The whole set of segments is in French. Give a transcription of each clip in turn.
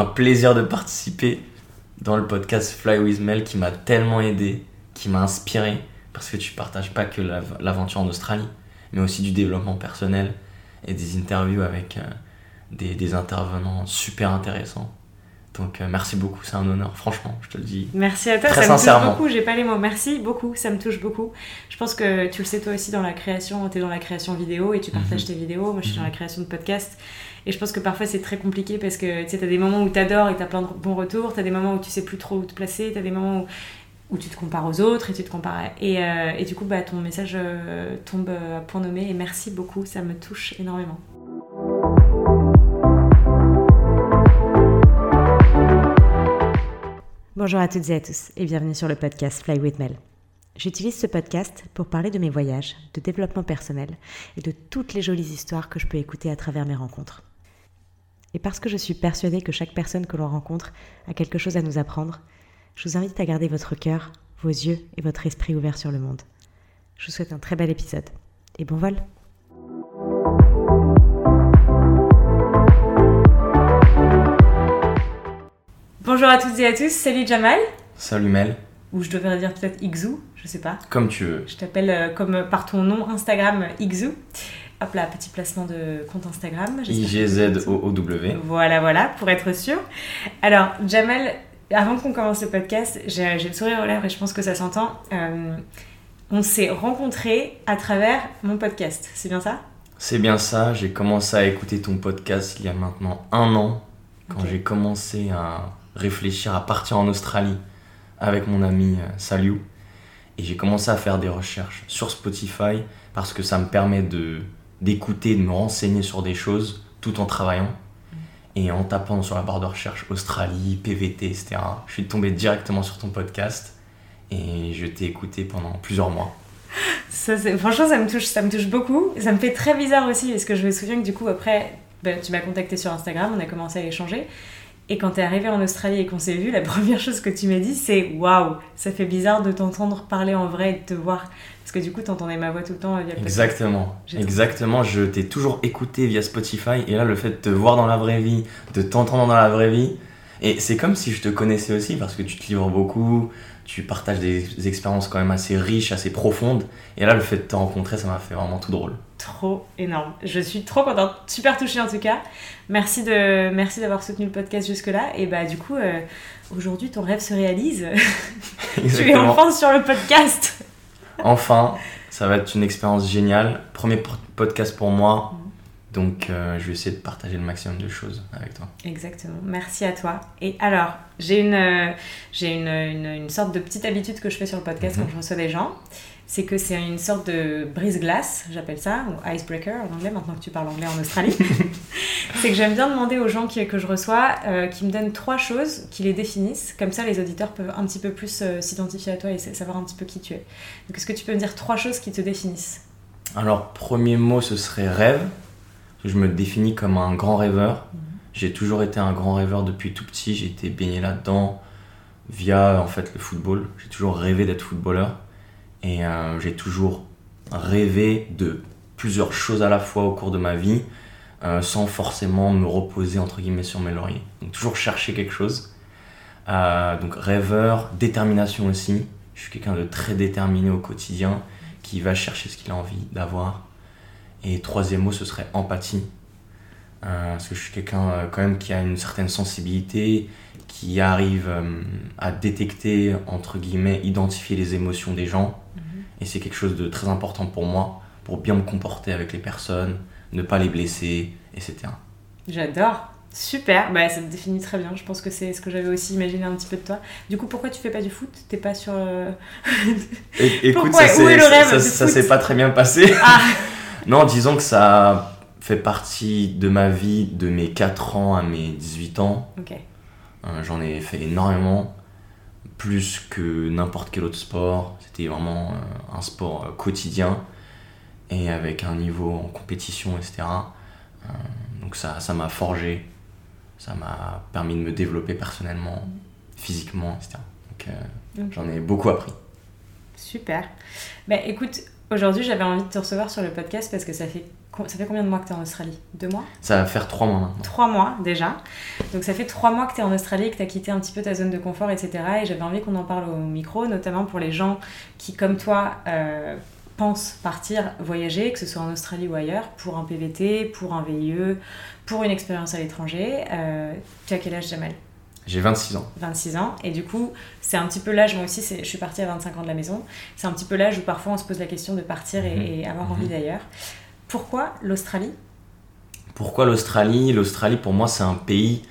un plaisir de participer dans le podcast Fly with Mel qui m'a tellement aidé, qui m'a inspiré, parce que tu partages pas que l'av- l'aventure en Australie, mais aussi du développement personnel et des interviews avec euh, des, des intervenants super intéressants. Donc euh, merci beaucoup, c'est un honneur, franchement, je te le dis. Merci à toi, Très ça me touche sincèrement. beaucoup, j'ai pas les mots. Merci beaucoup, ça me touche beaucoup. Je pense que tu le sais toi aussi dans la création, tu es dans la création vidéo et tu partages Mhm. tes vidéos. Moi je suis dans Mhm. la création de podcasts. Et je pense que parfois c'est très compliqué parce que tu sais, t'as des moments où t'adores et t'as plein de bons retours, t'as des moments où tu sais plus trop où te placer, t'as des moments où, où tu te compares aux autres et tu te compares. à- Et, euh, et du coup, bah, ton message euh, tombe à point nommé et merci beaucoup, ça me touche énormément. Bonjour à toutes et à tous et bienvenue sur le podcast Fly with Mel. J'utilise ce podcast pour parler de mes voyages, de développement personnel et de toutes les jolies histoires que je peux écouter à travers mes rencontres. Et parce que je suis persuadée que chaque personne que l'on rencontre a quelque chose à nous apprendre, je vous invite à garder votre cœur, vos yeux et votre esprit ouverts sur le monde. Je vous souhaite un très bel épisode et bon vol Bonjour à toutes et à tous, salut Jamal, Salut Mel, ou je devrais dire peut-être Ixou, je sais pas. comme tu veux. Je t'appelle euh, comme par ton nom Instagram Ixou. Hop là, petit placement de compte Instagram. IGZOOW. Voilà, voilà, pour être sûr. Alors, Jamal, avant qu'on commence le podcast, j'ai le sourire aux lèvres et je pense que ça s'entend. Euh, on s'est rencontrés à travers mon podcast, c'est bien ça? C'est bien ça, j'ai commencé à écouter ton podcast il y a maintenant un an, quand j'ai commencé à réfléchir à partir en Australie avec mon ami euh, Saliou. Et j'ai commencé à faire des recherches sur Spotify parce que ça me permet de d'écouter, de me renseigner sur des choses tout en travaillant. Et en tapant sur la barre de recherche Australie, PVT, etc., je suis tombé directement sur ton podcast et je t'ai écouté pendant plusieurs mois. Ça, franchement, ça me touche, ça me touche beaucoup. Ça me fait très bizarre aussi parce que je me souviens que du coup après, ben, tu m'as contacté sur Instagram, on a commencé à échanger. Et quand t'es arrivé en Australie et qu'on s'est vu, la première chose que tu m'as dit, c'est waouh, ça fait bizarre de t'entendre parler en vrai et de te voir. Parce que du coup, t'entendais ma voix tout le temps via le podcast. Exactement, exactement. Je t'ai toujours écouté via Spotify et là, le fait de te voir dans la vraie vie, de t'entendre dans la vraie vie, et c'est comme si je te connaissais aussi parce que tu te livres beaucoup, tu partages des expériences quand même assez riches, assez profondes, et là, le fait de te rencontrer, ça m'a fait vraiment tout drôle. Trop énorme. Je suis trop contente, super touchée en tout cas. Merci de merci d'avoir soutenu le podcast jusque là. Et bah du coup, euh, aujourd'hui ton rêve se réalise. tu es enfin sur le podcast. Enfin, ça va être une expérience géniale. Premier po- podcast pour moi, Mhm. Donc euh, je vais essayer de partager le maximum de choses avec toi. Exactement. Merci à toi. Et alors, j'ai une euh, j'ai une, une, une sorte de petite habitude que je fais sur le podcast Mhm. quand je reçois des gens. C'est que c'est une sorte de brise-glace, j'appelle ça, ou icebreaker en anglais, maintenant que tu parles anglais en Australie. c'est que j'aime bien demander aux gens qui, que je reçois euh, qui me donnent trois choses qui les définissent. Comme ça, les auditeurs peuvent un petit peu plus euh, s'identifier à toi et sa- savoir un petit peu qui tu es. Donc, est-ce que tu peux me dire trois choses qui te définissent? Alors, premier mot, ce serait rêve. Je me définis comme un grand rêveur. Mhm. J'ai toujours été un grand rêveur depuis tout petit. J'ai été baigné là-dedans via en fait le football. J'ai toujours rêvé d'être footballeur et euh, j'ai toujours rêvé de plusieurs choses à la fois au cours de ma vie, euh, sans forcément me reposer entre guillemets sur mes lauriers. Donc toujours chercher quelque chose. Euh, donc rêveur, détermination aussi. Je suis quelqu'un de très déterminé au quotidien, qui va chercher ce qu'il a envie d'avoir. Et troisième mot, ce serait empathie. Euh, parce que je suis quelqu'un euh, quand même qui a une certaine sensibilité, qui arrive euh, à détecter, entre guillemets, identifier les émotions des gens. Et c'est quelque chose de très important pour moi, pour bien me comporter avec les personnes, ne pas les blesser, etc. J'adore. Super, bah, ça te définit très bien. Je pense que c'est ce que j'avais aussi imaginé un petit peu de toi. Du coup, pourquoi tu fais pas du foot? T'es pas sur. écoute, Pourquoi? ça s'est pas très bien passé. Ah Non, disons que ça fait partie de ma vie de mes 4 ans à mes 18 ans. Euh, J'en ai fait énormément, plus que n'importe quel autre sport. C'était vraiment euh, un sport euh, quotidien et avec un niveau en compétition, etc. Euh, donc ça ça m'a forgé, ça m'a permis de me développer personnellement, physiquement, etc. Donc j'en ai beaucoup appris. Super. Bah écoute, aujourd'hui j'avais envie de te recevoir sur le podcast parce que ça fait ça fait combien de mois que tu es en Australie? Deux mois? Ça va faire trois mois maintenant. Trois mois déjà. Donc ça fait trois mois que tu es en Australie, que tu as quitté un petit peu ta zone de confort, etc. Et j'avais envie qu'on en parle au micro, notamment pour les gens qui, comme toi, euh, pensent partir voyager, que ce soit en Australie ou ailleurs, pour un PVT, pour un VIE, pour une expérience à l'étranger. Euh, tu as quel âge, Jamal j'ai 26 ans. 26 ans. Et du coup, c'est un petit peu l'âge, moi aussi, je suis partie à 25 ans de la maison. C'est un petit peu l'âge où parfois on se pose la question de partir et, mhm. avoir envie mhm. d'ailleurs. Pourquoi l'Australie? Pourquoi l'Australie? L'Australie, pour moi, c'est un pays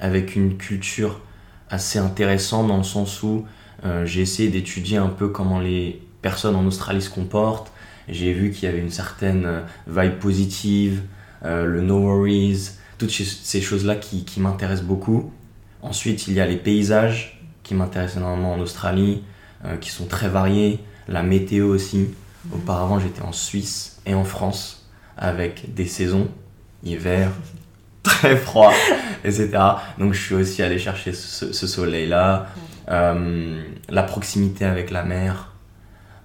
avec une culture assez intéressante dans le sens où euh, j'ai essayé d'étudier un peu comment les personnes en Australie se comportent. J'ai vu qu'il y avait une certaine euh, vibe positive, euh, le no worries, toutes ces choses-là qui, qui m'intéressent beaucoup. Ensuite, il y a les paysages qui m'intéressent énormément en Australie, qui sont très variés, la météo aussi. Mhm. Auparavant, j'étais en Suisse et en France avec des saisons, hiver, très froid, etc. Donc je suis aussi allé chercher ce, soleil-là, euh, la proximité avec la mer,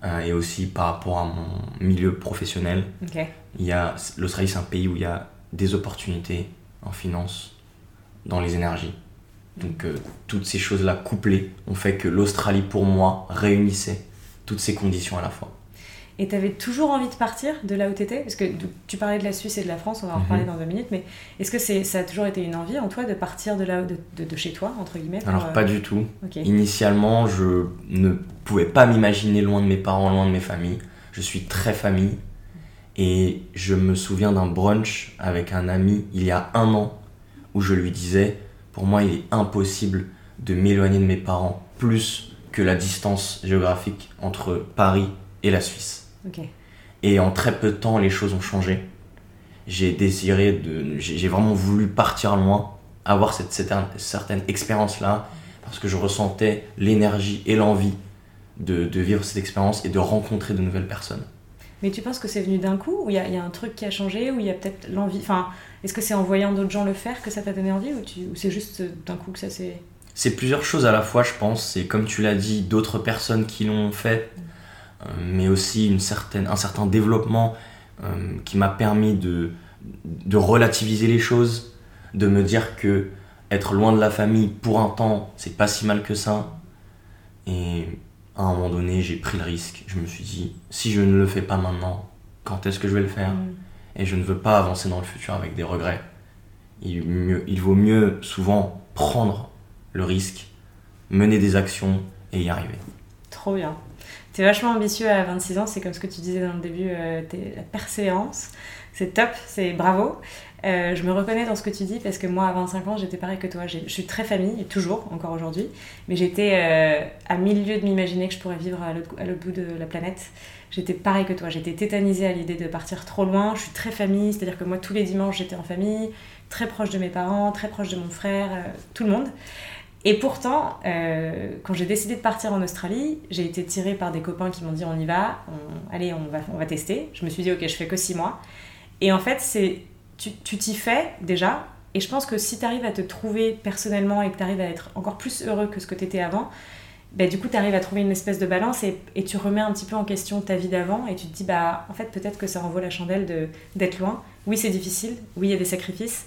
euh, et aussi par rapport à mon milieu professionnel. Il y a, l'Australie, c'est un pays où il y a des opportunités en finance, dans les énergies. Donc euh, toutes ces choses-là couplées ont fait que l'Australie, pour moi, réunissait toutes ces conditions à la fois. Et tu avais toujours envie de partir de là où tu étais Parce que tu parlais de la Suisse et de la France, on va en reparler mhm. dans deux minutes, mais est-ce que c'est, ça a toujours été une envie en toi de partir de, là, de, de, chez toi, entre guillemets Alors, pas du tout. Initialement, je ne pouvais pas m'imaginer loin de mes parents, loin de mes familles. Je suis très famille. Et je me souviens d'un brunch avec un ami il y a un an où je lui disais Pour moi, il est impossible de m'éloigner de mes parents plus que la distance géographique entre Paris et la Suisse. Et en très peu de temps, les choses ont changé. J'ai désiré de. J'ai vraiment voulu partir loin, avoir cette, certaine expérience-là, parce que je ressentais l'énergie et l'envie de, vivre cette expérience et de rencontrer de nouvelles personnes. Mais tu penses que c'est venu d'un coup Ou il y, a un truc qui a changé Ou il y a peut-être l'envie Enfin, est-ce que c'est en voyant d'autres gens le faire que ça t'a donné envie Ou, c'est juste d'un coup que ça s'est. C'est plusieurs choses à la fois, je pense. C'est comme tu l'as dit, d'autres personnes qui l'ont fait. Euh, mais aussi un certain développement euh, qui m'a permis de, de relativiser les choses, de me dire que être loin de la famille pour un temps, c'est pas si mal que ça. Et à un moment donné, j'ai pris le risque. Je me suis dit, si je ne le fais pas maintenant, quand est-ce que je vais le faire? Mm. Et je ne veux pas avancer dans le futur avec des regrets. Il, mieux, il vaut mieux souvent prendre le risque, mener des actions et y arriver. Trop bien. T'es vachement ambitieux à 26 ans, c'est comme ce que tu disais dans le début, euh, la persévérance. C'est top, c'est bravo. Euh, je me reconnais dans ce que tu dis parce que moi, à 25 ans, j'étais pareil que toi. Je suis très famille, toujours, encore aujourd'hui. Mais j'étais euh, à mille lieues de m'imaginer que je pourrais vivre à l'autre bout de la planète. J'étais pareil que toi. J'étais tétanisée à l'idée de partir trop loin. Je suis très famille, c'est-à-dire que moi, tous les dimanches, j'étais en famille, très proche de mes parents, très proche de mon frère, tout le monde. Et pourtant, euh, quand j'ai décidé de partir en Australie, j'ai été tirée par des copains qui m'ont dit on y va, allez, on va, on va tester. Je me suis dit ok, je fais que six mois. Et en fait, c'est tu t'y fais déjà. Et je pense que si tu arrives à te trouver personnellement et que tu arrives à être encore plus heureux que ce que tu étais avant, bah, du coup, tu arrives à trouver une espèce de balance et, tu remets un petit peu en question ta vie d'avant et tu te dis, bah, en fait, peut-être que ça renvoie la chandelle d'être loin. Oui, c'est difficile. Oui, il y a des sacrifices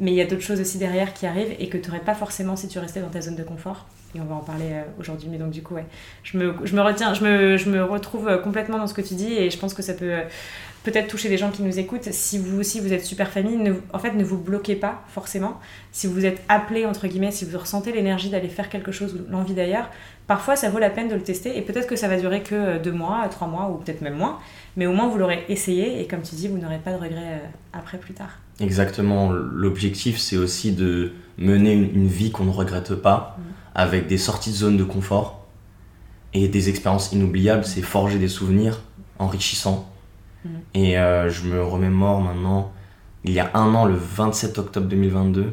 mais il y a d'autres choses aussi derrière qui arrivent et que tu n'aurais pas forcément si tu restais dans ta zone de confort. Et on va en parler euh, aujourd'hui. Mais donc, du coup, ouais, je me, je me retiens, je me, je me, retrouve euh, complètement dans ce que tu dis et je pense que ça peut peut-être toucher des gens qui nous écoutent. Si vous aussi vous êtes super famille, ne, en fait, ne vous bloquez pas forcément. Si vous êtes appelé, entre guillemets, si vous ressentez l'énergie d'aller faire quelque chose ou l'envie d'ailleurs, parfois ça vaut la peine de le tester et peut-être que ça va durer que deux mois, trois mois ou peut-être même moins. Mais au moins, vous l'aurez essayé et comme tu dis, vous n'aurez pas de regrets après plus tard. Exactement. L'objectif, c'est aussi de mener une, vie qu'on ne regrette pas, mm. avec des sorties de zone de confort et des expériences inoubliables. C'est forger des souvenirs enrichissants. Mm. Et euh, je me remémore maintenant, il y a un an, le 27 octobre 2022,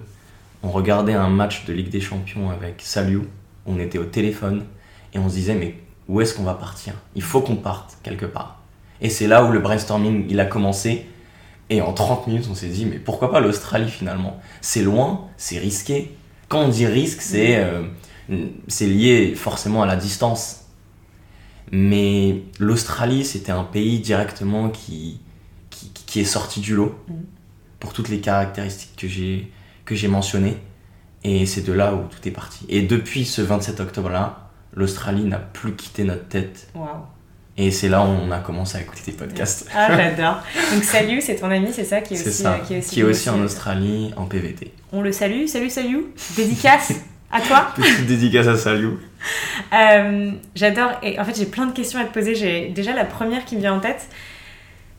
on regardait un match de Ligue des Champions avec Saliou. On était au téléphone et on se disait, mais où est-ce qu'on va partir? Il faut qu'on parte quelque part. Et c'est là où le brainstorming il a commencé et en 30 minutes, on s'est dit, mais pourquoi pas l'Australie finalement? C'est loin, c'est risqué. Quand on dit risque, c'est euh, c'est lié forcément à la distance. Mais l'Australie, c'était un pays directement qui, qui, qui est sorti du lot Mhm. pour toutes les caractéristiques que j'ai que j'ai mentionnées. Et c'est de là où tout est parti. Et depuis ce 27 octobre-là, l'Australie n'a plus quitté notre tête. Waouh. Et c'est là où on a commencé à écouter tes podcasts. Ah, j'adore. Donc, Salut, c'est ton ami, c'est ça qui est C'est aussi, ça. euh, qui est aussi, qui est aussi en Australie, en PVT. On le salue. Salut, salut. Dédicace à toi. Petite dédicace à Saliou. Euh, J'adore. Et en fait, j'ai plein de questions à te poser. J'ai déjà la première qui me vient en tête.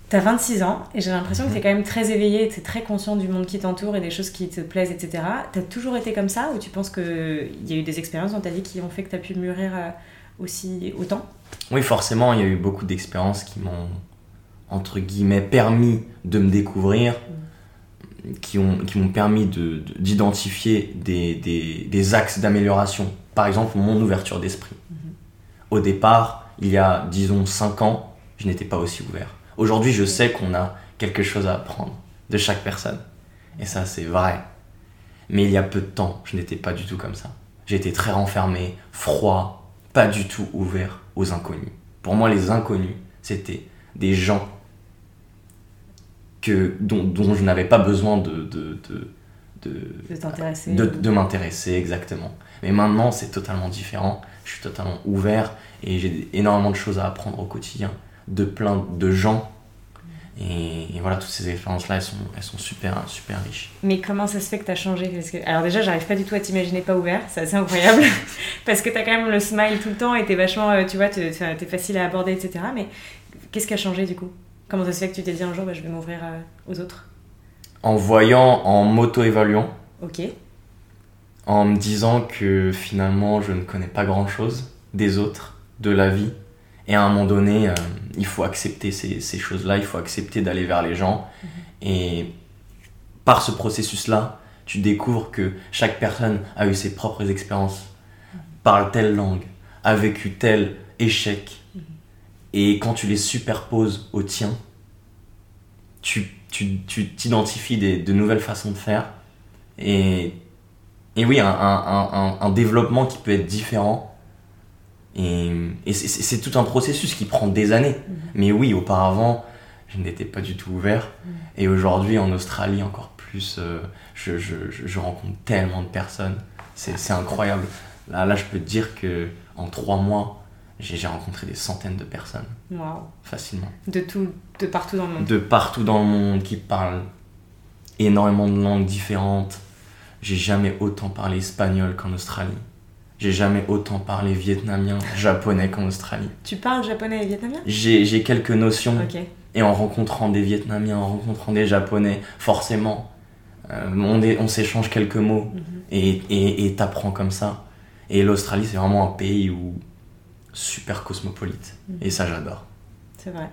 T'as 26 ans et j'ai l'impression que Mhm. t'es quand même très éveillé, t'es très conscient du monde qui t'entoure et des choses qui te plaisent, etc. T'as toujours été comme ça ou tu penses qu'il y a eu des expériences dans ta vie qui ont fait que t'as pu mûrir euh, aussi autant? Oui, forcément, il y a eu beaucoup d'expériences qui m'ont, entre guillemets, permis de me découvrir, qui, ont, qui m'ont permis de- de- d'identifier des, des- des axes d'amélioration. Par exemple, mon ouverture d'esprit. Au départ, il y a, disons, 5 ans, je n'étais pas aussi ouvert. Aujourd'hui, je sais qu'on a quelque chose à apprendre de chaque personne. Et ça, c'est vrai. Mais il y a peu de temps, je n'étais pas du tout comme ça. J'étais très renfermé, froid, pas du tout ouvert aux inconnus. Pour moi, les inconnus, c'était des gens que, dont, dont je n'avais pas besoin de, de, de, de m'intéresser exactement. Mais maintenant, c'est totalement différent. Je suis totalement ouvert et j'ai énormément de choses à apprendre au quotidien de plein de gens. Et, et voilà, toutes ces expériences-là, elles sont, elles sont super, super riches. Mais comment ça se fait que t'as changé? Parce que... Alors déjà, j'arrive pas du tout à t'imaginer pas ouvert, c'est assez incroyable. Parce que t'as quand même le smile tout le temps et t'es vachement, euh, tu vois, t'es t'es facile à aborder, etc. Mais qu'est-ce qui a changé du coup? Comment ça se fait que tu t'es dit un jour, bah, je vais m'ouvrir euh, aux autres? En voyant, en m'auto-évaluant, Ok. En me disant que finalement, je ne connais pas grand-chose des autres, de la vie. Et à un moment donné, euh, il faut accepter ces, ces choses-là, il faut accepter d'aller vers les gens. Et par ce processus-là, tu découvres que chaque personne a eu ses propres expériences, parle telle langue, a vécu tel échec. Et quand tu les superposes au tien, tu tu- tu t'identifies des- de nouvelles façons de faire. Et, et oui, un, un- un- un- un développement qui peut être différent. Et, et c'est- tout un processus qui prend des années. Mais oui, auparavant, je n'étais pas du tout ouvert. Et aujourd'hui, en Australie, encore plus, euh, je, je- je- je rencontre tellement de personnes. C'est incroyable. Là, là, je peux te dire que en trois mois, j'ai rencontré des centaines de personnes, facilement. De tout, de partout dans le monde. De partout dans le monde, qui parlent énormément de langues différentes. J'ai jamais autant parlé espagnol qu'en Australie. J'ai jamais autant parlé vietnamien, japonais qu'en Australie. Tu parles japonais et vietnamien? J'ai quelques notions. Ok. Et en rencontrant des Vietnamiens, en rencontrant des Japonais, forcément, euh, on, s'échange quelques mots Mhm. et et- et t'apprends comme ça. Et l'Australie, c'est vraiment un pays où super cosmopolite. Mhm. Et ça, j'adore. C'est vrai.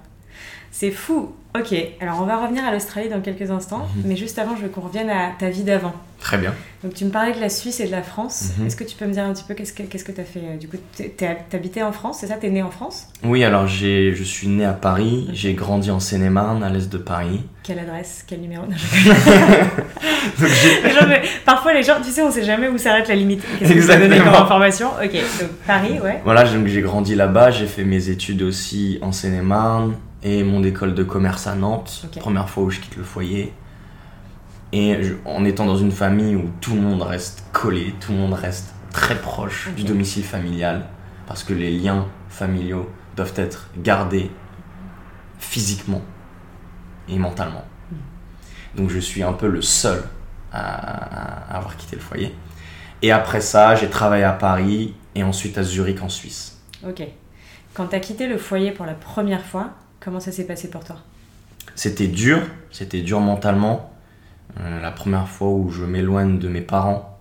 C'est fou. Ok, alors on va revenir à l'Australie dans quelques instants, Mhm. mais juste avant, je veux qu'on revienne à ta vie d'avant. Très bien. Donc tu me parlais de la Suisse et de la France. Mhm. Est-ce que tu peux me dire un petit peu qu'est-ce que qu'est-ce que tu as fait euh, Du coup, t'habitais en France, c'est ça T'es né en France? Oui, alors j'ai, je suis né à Paris, j'ai grandi en Seine-et-Marne, à l'est de Paris. Quelle adresse Quel numéro? Non, je- Les gens me- Parfois, les gens, tu sais, on sait jamais où s'arrête la limite. Qu'est-ce que ça donne comme information? Ok, donc Paris, ouais. Voilà, donc j'ai grandi là-bas, j'ai fait mes études aussi en Seine-et-Marne et mon école de commerce à Nantes, première fois où je quitte le foyer. Et je- en étant dans une famille où tout le monde reste collé, tout le monde reste très proche du domicile familial, parce que les liens familiaux doivent être gardés physiquement et mentalement. Donc je suis un peu le seul à, à avoir quitté le foyer. Et après ça, j'ai travaillé à Paris et ensuite à Zurich en Suisse. Ok. Quand t'as quitté le foyer pour la première fois, comment ça s'est passé pour toi C'était dur, c'était dur mentalement. Euh, la première fois où je m'éloigne de mes parents.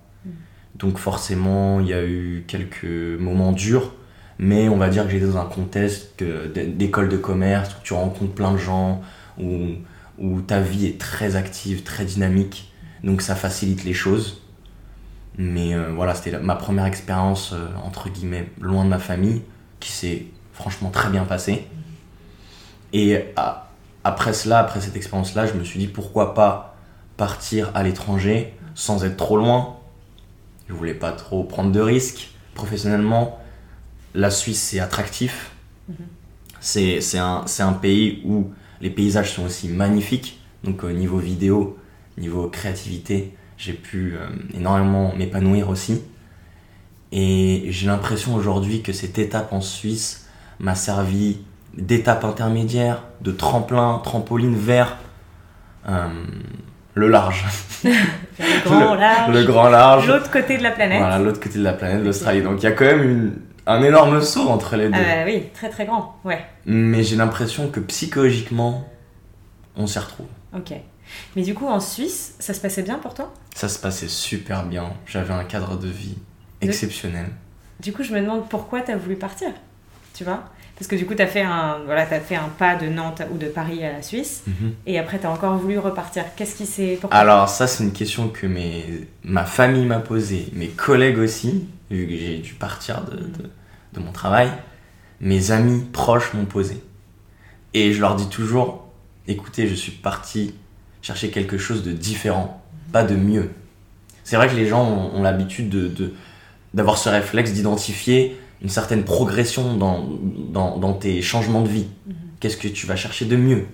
Donc forcément, il y a eu quelques moments durs. Mais on va dire que j'étais dans un contexte d'école de commerce où tu rencontres plein de gens, où, où ta vie est très active, très dynamique. Donc ça facilite les choses. Mais euh, voilà, c'était ma première expérience, euh, entre guillemets, loin de ma famille, qui s'est franchement très bien passée. Et à- après cela, après cette expérience-là, je me suis dit pourquoi pas partir à l'étranger sans être trop loin? Je voulais pas trop prendre de risques professionnellement. La Suisse, c'est attractif. Mhm. C'est un, c'est un pays où Les paysages sont aussi magnifiques. Donc au niveau vidéo, niveau créativité, j'ai pu euh, énormément m'épanouir aussi. Et j'ai l'impression aujourd'hui que cette étape en Suisse m'a servi d'étape intermédiaire, de tremplin, trampoline vers euh, le large. le grand large. Le grand large. L'autre côté de la planète. Voilà, l'autre côté de la planète, l'Australie. Donc il y a quand même une, un énorme saut entre les deux. Ah bah oui, très très grand, ouais. Mais j'ai l'impression que psychologiquement, on s'y retrouve. Ok. Mais du coup, en Suisse, ça se passait bien pour toi? Ça se passait super bien. J'avais un cadre de vie exceptionnel. Du coup, je me demande pourquoi tu as voulu partir. Tu vois? Parce que du coup, tu as, fait un, voilà, as fait un pas de Nantes ou de Paris à la Suisse. Mhm. Et après, tu as encore voulu repartir. Qu'est-ce qui s'est. Alors, ça, c'est une question que mes... ma famille m'a posée, mes collègues aussi, vu que j'ai dû partir de, de, de mon travail. Mes amis proches m'ont posé. Et je leur dis toujours écoutez, je suis parti chercher quelque chose de différent, pas de mieux. C'est vrai que les gens ont, ont l'habitude de, d'avoir ce réflexe d'identifier une certaine progression dans, dans, dans tes changements de vie. Mhm. Qu'est-ce que tu vas chercher de mieux?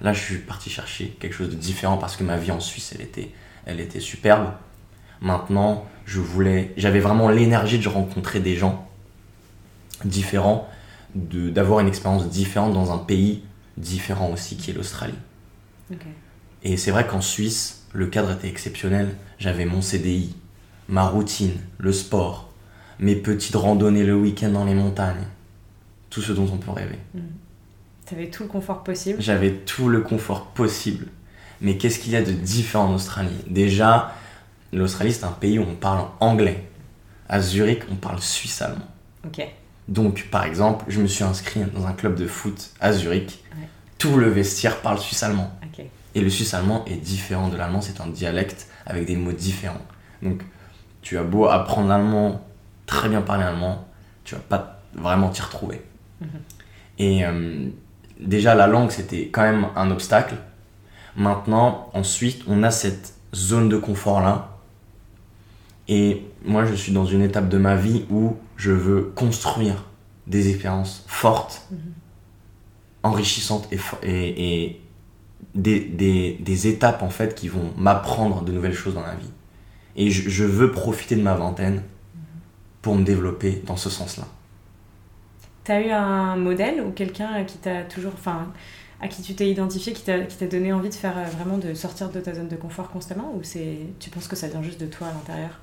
Là, je suis parti chercher quelque chose de différent parce que ma vie en Suisse, elle était, elle était superbe. Maintenant, je voulais, j'avais vraiment l'énergie de rencontrer des gens différents, de, d'avoir une expérience différente dans un pays différent aussi qui est l'Australie. Et c'est vrai qu'en Suisse, le cadre était exceptionnel. J'avais mon CDI, ma routine, le sport, mes petites randonnées le week-end dans les montagnes. Tout ce dont on peut rêver. Tu avais tout le confort possible. J'avais tout le confort possible. Mais qu'est-ce qu'il y a de différent en Australie? Déjà, l'Australie, c'est un pays où on parle anglais. À Zurich, on parle suisse-allemand. Ok. Donc, par exemple, je me suis inscrit dans un club de foot à Zurich. Ouais. Tout le vestiaire parle suisse-allemand. Ok. Et le suisse-allemand est différent de l'allemand, c'est un dialecte avec des mots différents. Donc, tu as beau apprendre l'allemand, très bien parler allemand, tu vas pas vraiment t'y retrouver. Mhm. Et euh, déjà, la langue, c'était quand même un obstacle. Maintenant, ensuite, on a cette zone de confort-là. Et moi, je suis dans une étape de ma vie où je veux construire des expériences fortes, Mhm. enrichissantes et, fo- et, et des, des, des étapes en fait qui vont m'apprendre de nouvelles choses dans la vie. Et je, je veux profiter de ma vingtaine pour me développer dans ce sens-là. T'as eu un modèle ou quelqu'un qui t'a toujours, enfin, à qui tu t'es identifié, qui t'a donné envie de faire euh, vraiment de sortir de ta zone de confort constamment, ou c'est, tu penses que ça vient juste de toi à l'intérieur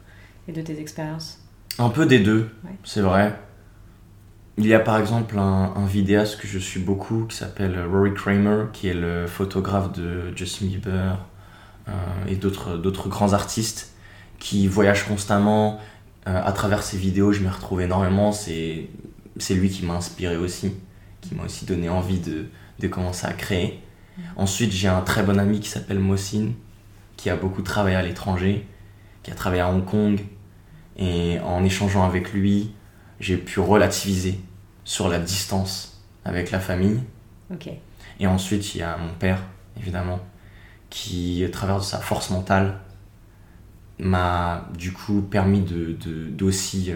et de tes expériences? Un peu des deux, Ouais. c'est vrai. Il y a par exemple un, un vidéaste que je suis beaucoup qui s'appelle Rory Kramer, qui est le photographe de Justin Bieber euh, et d'autres d'autres grands artistes qui voyagent constamment. Euh, à travers ses vidéos, je m'y retrouve énormément. C'est lui qui m'a inspiré aussi, qui m'a aussi donné envie de, de commencer à créer. Ensuite, j'ai un très bon ami qui s'appelle Mossine, qui a beaucoup travaillé à l'étranger, qui a travaillé à Hong Kong. Et en échangeant avec lui, j'ai pu relativiser sur la distance avec la famille. Et ensuite, il y a mon père, évidemment, qui, à travers de sa force mentale, m'a du coup permis de, de- d'aussi euh,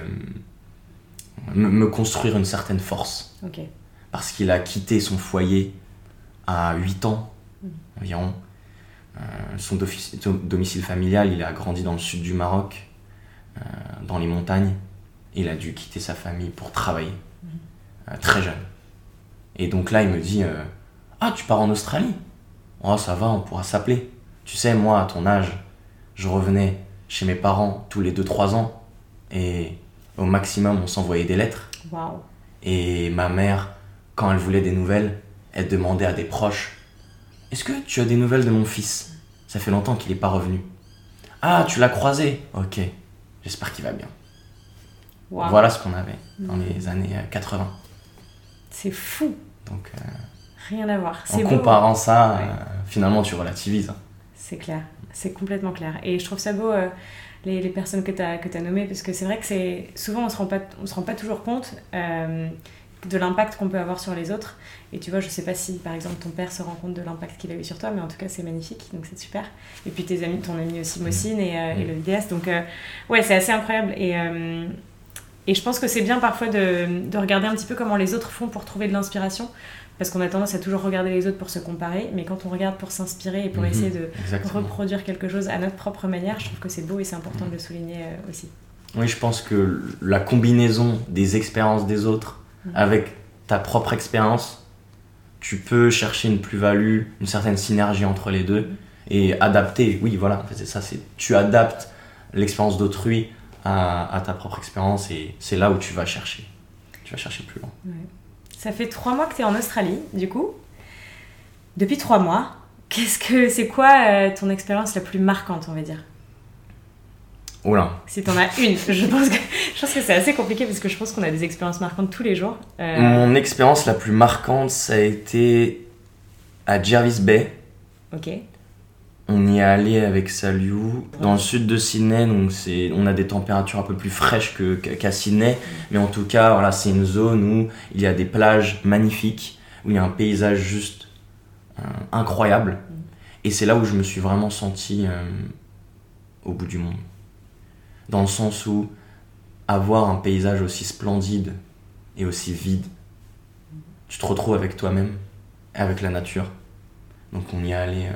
me, construire une certaine force. Parce qu'il a quitté son foyer à 8 ans Mhm. environ. Euh, son domicile familial, il a grandi dans le sud du Maroc, euh, dans les montagnes. Il a dû quitter sa famille pour travailler, euh, très jeune. Et donc là, il me dit Ah, tu pars en Australie? Oh, ça va, on pourra s'appeler. Tu sais, moi, à ton âge, je revenais chez mes parents tous les 2-3 ans. Et au maximum, on s'envoyait des lettres. Et ma mère, quand elle voulait des nouvelles, elle demandait à des proches Est-ce que tu as des nouvelles de mon fils? Ça fait longtemps qu'il n'est pas revenu. Ah, tu l'as croisé Ok, j'espère qu'il va bien. Voilà ce qu'on avait dans Mhm. les années euh, 80. C'est fou. Donc, euh, Rien à voir. en beau. comparant ça, Ouais. euh, finalement, tu relativises. hein. C'est clair, c'est complètement clair. Et je trouve ça beau, euh, les, les personnes que tu as, que as nommées, parce que c'est vrai que c'est souvent on se rend pas, on se rend pas toujours compte euh, de l'impact qu'on peut avoir sur les autres. Et tu vois, je sais pas si par exemple ton père se rend compte de l'impact qu'il a eu sur toi, mais en tout cas c'est magnifique, donc c'est super. Et puis tes amis, ton ami aussi Mossine et, euh, et le vidéaste, donc ouais, c'est assez incroyable. Et, Et je pense que c'est bien parfois de, de, regarder un petit peu comment les autres font pour trouver de l'inspiration. Parce qu'on a tendance à toujours regarder les autres pour se comparer, mais quand on regarde pour s'inspirer et pour Mhm, essayer de exactement. reproduire quelque chose à notre propre manière, je trouve que c'est beau et c'est important de le souligner euh, aussi. Oui, je pense que la combinaison des expériences des autres Mhm. avec ta propre expérience, tu peux chercher une plus-value, une certaine synergie entre les deux et adapter. Oui, voilà, c'est ça. C'est tu adaptes l'expérience d'autrui à, à ta propre expérience et c'est là où tu vas chercher. Tu vas chercher plus loin. Ça fait trois mois que tu es en Australie, du coup. Depuis trois mois, qu'est-ce que c'est quoi euh, ton expérience la plus marquante, on va dire? Là. Si t'en as une, je pense que, je pense que c'est assez compliqué parce que je pense qu'on a des expériences marquantes tous les jours. Euh, Mon expérience la plus marquante, ça a été à Jervis Bay. Ok. On y est allé avec Saliou dans le sud de Sydney, donc c'est, on a des températures un peu plus fraîches que, qu'à Sydney, mais en tout cas, voilà, c'est une zone où il y a des plages magnifiques, où il y a un paysage juste euh, incroyable, et c'est là où je me suis vraiment senti euh, au bout du monde. Dans le sens où avoir un paysage aussi splendide et aussi vide, tu te retrouves avec toi-même, et avec la nature. Donc on y est allé euh,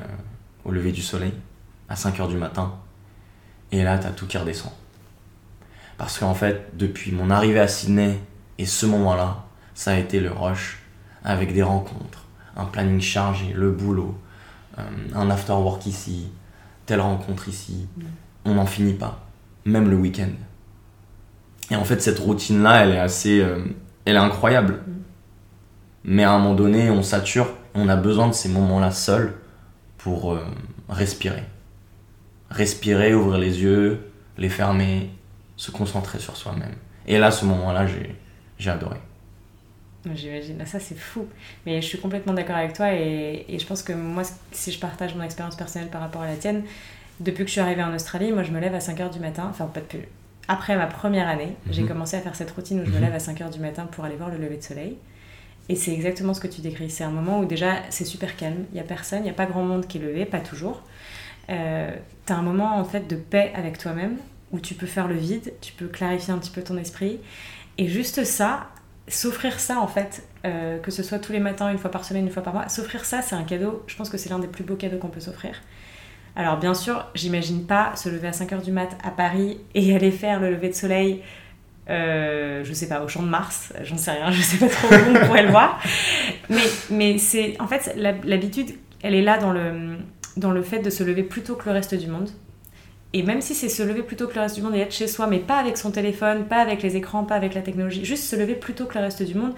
au lever du soleil, à 5h du matin. Et là, t'as tout qui redescend. Parce qu'en fait, depuis mon arrivée à Sydney et ce moment-là, ça a été le rush, avec des rencontres, un planning chargé, le boulot, euh, un after work ici, telle rencontre ici. On n'en finit pas, même le week-end. Et en fait, cette routine-là, elle est assez. euh, elle est incroyable. Mais à un moment donné, on sature, on a besoin de ces moments-là seuls pour euh, respirer. Respirer, ouvrir les yeux, les fermer, se concentrer sur soi-même. Et là, ce moment-là, j'ai, j'ai adoré. J'imagine, ça c'est fou. Mais je suis complètement d'accord avec toi et, et je pense que moi, si je partage mon expérience personnelle par rapport à la tienne, depuis que je suis arrivée en Australie, moi je me lève à 5h du matin, enfin pas depuis. Après ma première année, j'ai Mhm. commencé à faire cette routine où je me Mhm. lève à 5h du matin pour aller voir le lever de soleil. Et c'est exactement ce que tu décris. C'est un moment où déjà c'est super calme, il n'y a personne, il n'y a pas grand monde qui est levé, pas toujours. Euh, tu as un moment en fait de paix avec toi-même où tu peux faire le vide, tu peux clarifier un petit peu ton esprit. Et juste ça, s'offrir ça en fait, euh, que ce soit tous les matins, une fois par semaine, une fois par mois, s'offrir ça, c'est un cadeau, je pense que c'est l'un des plus beaux cadeaux qu'on peut s'offrir. Alors bien sûr, j'imagine pas se lever à 5h du mat à Paris et aller faire le lever de soleil, euh, je sais pas, au champ de Mars, j'en sais rien, je sais pas trop où on pourrait le voir. Mais, mais c'est, en fait, l'habitude, elle est là dans le, dans le fait de se lever plus tôt que le reste du monde. Et même si c'est se lever plus tôt que le reste du monde et être chez soi, mais pas avec son téléphone, pas avec les écrans, pas avec la technologie, juste se lever plus tôt que le reste du monde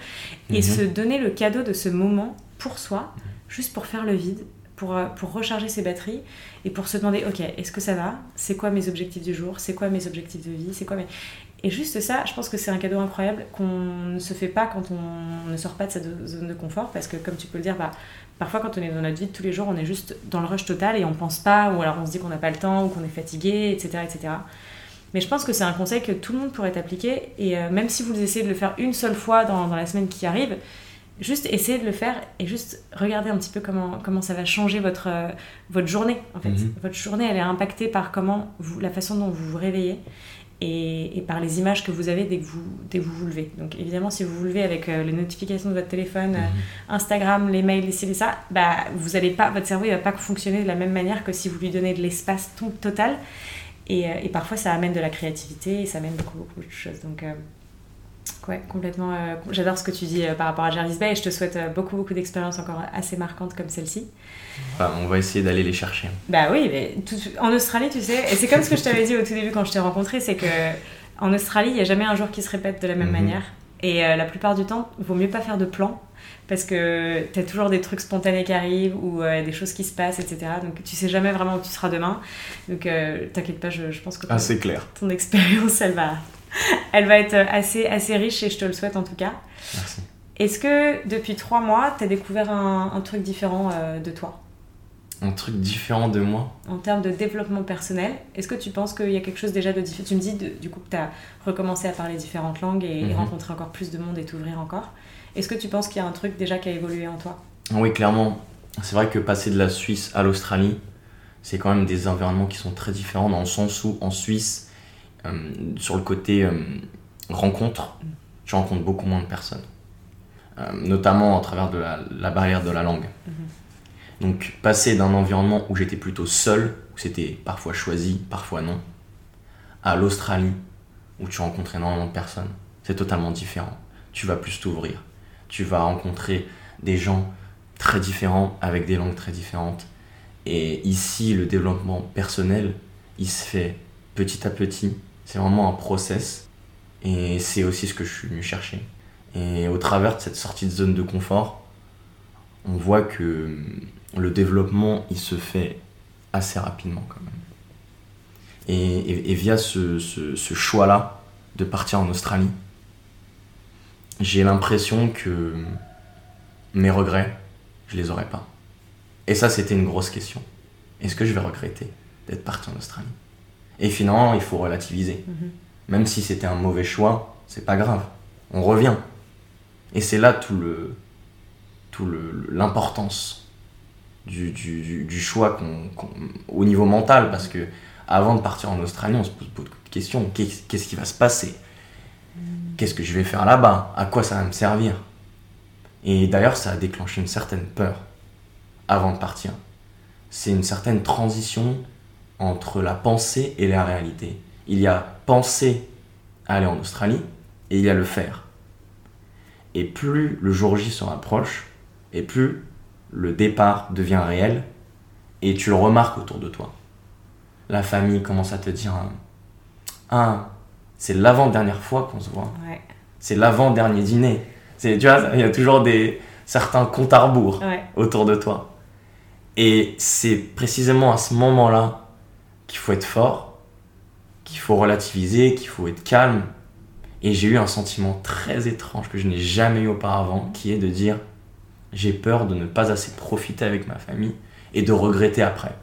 et Mhm. se donner le cadeau de ce moment pour soi, juste pour faire le vide, pour, euh, pour recharger ses batteries et pour se demander, ok, est-ce que ça va? C'est quoi mes objectifs du jour? C'est quoi mes objectifs de vie? C'est quoi mes... Et juste ça, je pense que c'est un cadeau incroyable qu'on ne se fait pas quand on ne sort pas de sa zone de confort, parce que comme tu peux le dire, bah, parfois quand on est dans notre vie de tous les jours, on est juste dans le rush total et on pense pas, ou alors on se dit qu'on n'a pas le temps, ou qu'on est fatigué, etc., etc. Mais je pense que c'est un conseil que tout le monde pourrait appliquer, et euh, même si vous essayez de le faire une seule fois dans, dans la semaine qui arrive, juste essayez de le faire et juste regardez un petit peu comment, comment ça va changer votre, euh, votre journée, en fait. Mhm. Votre journée, elle est impactée par comment vous, la façon dont vous vous réveillez et, et par les images que vous avez dès que vous, dès que vous vous levez. Donc évidemment, si vous vous levez avec euh, les notifications de votre téléphone, euh, Instagram, les mails, les les ça, bah, vous allez pas, votre cerveau ne va pas fonctionner de la même manière que si vous lui donnez de l'espace tout total. Et, euh, et parfois, ça amène de la créativité et ça amène beaucoup, beaucoup de choses. Donc, ouais, complètement. euh, J'adore ce que tu dis euh, par rapport à Jarvis Bay et je te souhaite euh, beaucoup, beaucoup d'expériences encore assez marquantes comme celle-ci. On va essayer d'aller les chercher. Bah oui, mais tout- en Australie, tu sais, et c'est comme ce que je t'avais dit au tout début quand je t'ai rencontré, c'est que en Australie, il n'y a jamais un jour qui se répète de la même Mhm. manière. Et la plupart du temps, il vaut mieux pas faire de plan parce que tu as toujours des trucs spontanés qui arrivent ou euh, des choses qui se passent, etc. Donc tu sais jamais vraiment où tu seras demain. Donc euh, t'inquiète pas, je, je pense que ton, Ah, clair. ton expérience, elle va, elle va être assez, assez riche et je te le souhaite en tout cas. Merci. Est-ce que depuis trois mois, tu as découvert un, un truc différent euh, de toi? Un truc différent de moi? en termes de développement personnel, est-ce que tu penses qu'il y a quelque chose déjà de différent Tu me dis de- du coup que tu as recommencé à parler différentes langues et, et Mhm. rencontrer encore plus de monde et t'ouvrir encore. Est-ce que tu penses qu'il y a un truc déjà qui a évolué en toi? Oui, clairement. C'est vrai que passer de la Suisse à l'Australie, c'est quand même des environnements qui sont très différents dans le sens où en Suisse, sur le côté euh, rencontres, tu rencontres beaucoup moins de personnes. Euh, notamment à travers de la, barrière de la langue. Mhm. Donc passer d'un environnement où j'étais plutôt seul, où c'était parfois choisi, parfois non, à l'Australie, où tu rencontres énormément de personnes, c'est totalement différent. Tu vas plus t'ouvrir. Tu vas rencontrer des gens très différents, avec des langues très différentes. Et ici, le développement personnel, il se fait petit à petit. C'est vraiment un process. Et c'est aussi ce que je suis venu chercher. Et au travers de cette sortie de zone de confort, on voit que le développement, il se fait assez rapidement quand même. Et, via ce, ce choix-là de partir en Australie, j'ai l'impression que mes regrets, je les aurais pas. Et ça, c'était une grosse question. Est-ce que je vais regretter d'être parti en Australie? Et finalement, il faut relativiser. Mhm. Même si c'était un mauvais choix, c'est pas grave. On revient. Et c'est là tout le tout l'importance du, du, choix au niveau mental parce que avant de partir en Australie on se pose beaucoup de questions qu'est-ce qui va se passer? Qu'est-ce que je vais faire là-bas? À quoi ça va me servir? Et d'ailleurs ça a déclenché une certaine peur avant de partir c'est une certaine transition entre la pensée et la réalité il y a penser à aller en Australie et il y a le faire et plus le jour J se rapproche, et plus le départ devient réel, et tu le remarques autour de toi. La famille commence à te dire Ah, c'est l'avant-dernière fois qu'on se voit. C'est l'avant-dernier dîner. Tu vois, il y a toujours des, certains comptes à rebours autour de toi. Et c'est précisément à ce moment-là qu'il faut être fort, qu'il faut relativiser, qu'il faut être calme, et j'ai eu un sentiment très étrange que je n'ai jamais eu auparavant, qui est de dire j'ai peur de ne pas assez profiter avec ma famille et de regretter après.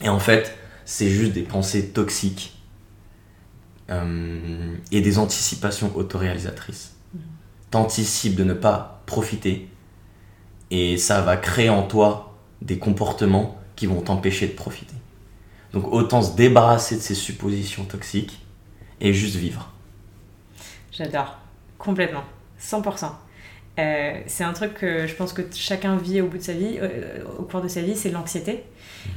Et en fait, c'est juste des pensées toxiques euh, et des anticipations autoréalisatrices. T'anticipes de ne pas profiter et ça va créer en toi des comportements qui vont t'empêcher de profiter. Donc autant se débarrasser de ces suppositions toxiques et juste vivre. J'adore. Complètement. 100%. Euh, c'est un truc que je pense que chacun vit au bout de sa vie, euh, au cours de sa vie, c'est l'anxiété.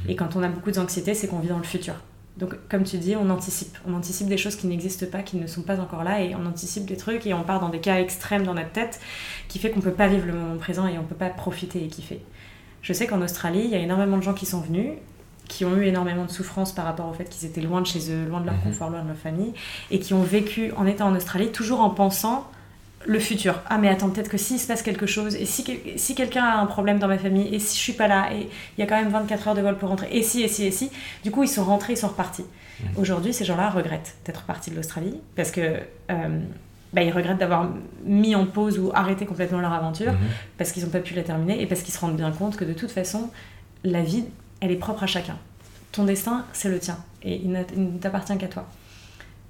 Mhm. Et quand on a beaucoup d'anxiété, c'est qu'on vit dans le futur. Donc, comme tu dis, on anticipe. On anticipe des choses qui n'existent pas, qui ne sont pas encore là, et on anticipe des trucs, et on part dans des cas extrêmes dans notre tête, qui fait qu'on ne peut pas vivre le moment présent et on ne peut pas profiter et kiffer. Je sais qu'en Australie, il y a énormément de gens qui sont venus, qui ont eu énormément de souffrance par rapport au fait qu'ils étaient loin de chez eux, loin de leur mhm. confort, loin de leur famille, et qui ont vécu en étant en Australie toujours en pensant le futur. Ah mais attends, peut-être que s'il se passe quelque chose, et si, si quelqu'un a un problème dans ma famille, et si je suis pas là, et il y a quand même 24 heures de vol pour rentrer, et si, et si, et si, du coup ils sont rentrés, ils sont repartis. Mhm. Aujourd'hui, ces gens-là regrettent d'être partis de l'Australie, parce que... Euh, bah, ils regrettent d'avoir mis en pause ou arrêté complètement leur aventure mhm. parce qu'ils n'ont pas pu la terminer et parce qu'ils se rendent bien compte que de toute façon, la vie elle est propre à chacun. Ton destin, c'est le tien et il ne t'appartient qu'à toi.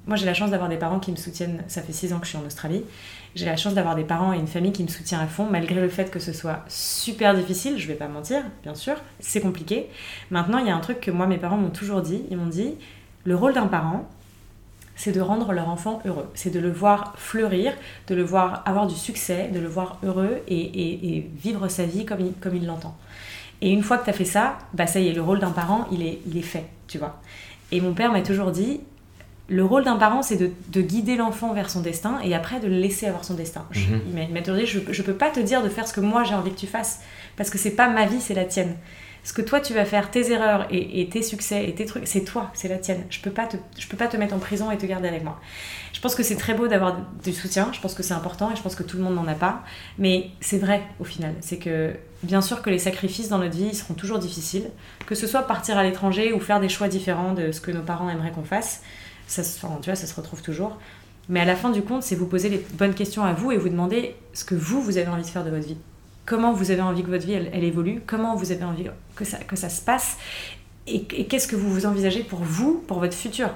Moi, j'ai la chance d'avoir des parents qui me soutiennent. Ça fait six ans que je suis en Australie. J'ai la chance d'avoir des parents et une famille qui me soutient à fond, malgré le fait que ce soit super difficile. Je vais pas mentir, bien sûr, c'est compliqué. Maintenant, il y a un truc que moi, mes parents m'ont toujours dit. Ils m'ont dit le rôle d'un parent, c'est de rendre leur enfant heureux. C'est de le voir fleurir, de le voir avoir du succès, de le voir heureux et, vivre sa vie comme il l'entend. Et une fois que tu as fait ça, bah ça y est, le rôle d'un parent, il est, il est fait, tu vois. Et mon père m'a toujours dit, le rôle d'un parent, c'est de, de, guider l'enfant vers son destin et après de le laisser avoir son destin. Mhm. Il m'a toujours dit, je ne peux pas te dire de faire ce que moi j'ai envie que tu fasses, parce que c'est pas ma vie, c'est la tienne. Ce que toi tu vas faire, tes erreurs et, tes succès et tes trucs, c'est toi, c'est la tienne. Je peux pas te, je peux pas te mettre en prison et te garder avec moi. Je pense que c'est très beau d'avoir du soutien, je pense que c'est important et je pense que tout le monde n'en a pas, mais c'est vrai au final. C'est que bien sûr que les sacrifices dans notre vie ils seront toujours difficiles, que ce soit partir à l'étranger ou faire des choix différents de ce que nos parents aimeraient qu'on fasse, ça, tu vois, ça se retrouve toujours. Mais à la fin du compte, c'est vous poser les bonnes questions à vous et vous demander ce que vous, vous avez envie de faire de votre vie. Comment vous avez envie que votre vie, elle, évolue? Comment vous avez envie que ça, que ça se passe? Et, qu'est-ce que vous vous envisagez pour vous, pour votre futur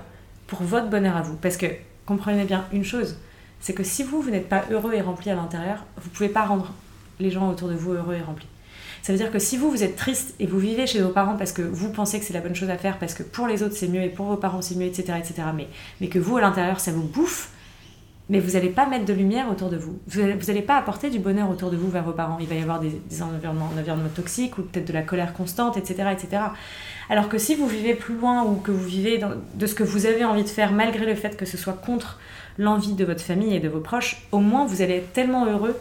Pour votre bonheur à vous? Parce que, comprenez bien une chose, c'est que si vous, vous n'êtes pas heureux et rempli à l'intérieur, vous ne pouvez pas rendre les gens autour de vous heureux et remplis. Ça veut dire que si vous, vous êtes triste et vous vivez chez vos parents parce que vous pensez que c'est la bonne chose à faire, parce que pour les autres c'est mieux et pour vos parents c'est mieux, etc., etc., mais, mais que vous, à l'intérieur, ça vous bouffe, mais vous n'allez pas mettre de lumière autour de vous. Vous n'allez pas apporter du bonheur autour de vous vers vos parents. Il va y avoir des, environnements, un environnement toxique ou peut-être de la colère constante, etc., etc. Alors que si vous vivez plus loin ou que vous vivez de ce que vous avez envie de faire, malgré le fait que ce soit contre l'envie de votre famille et de vos proches, au moins vous allez être tellement heureux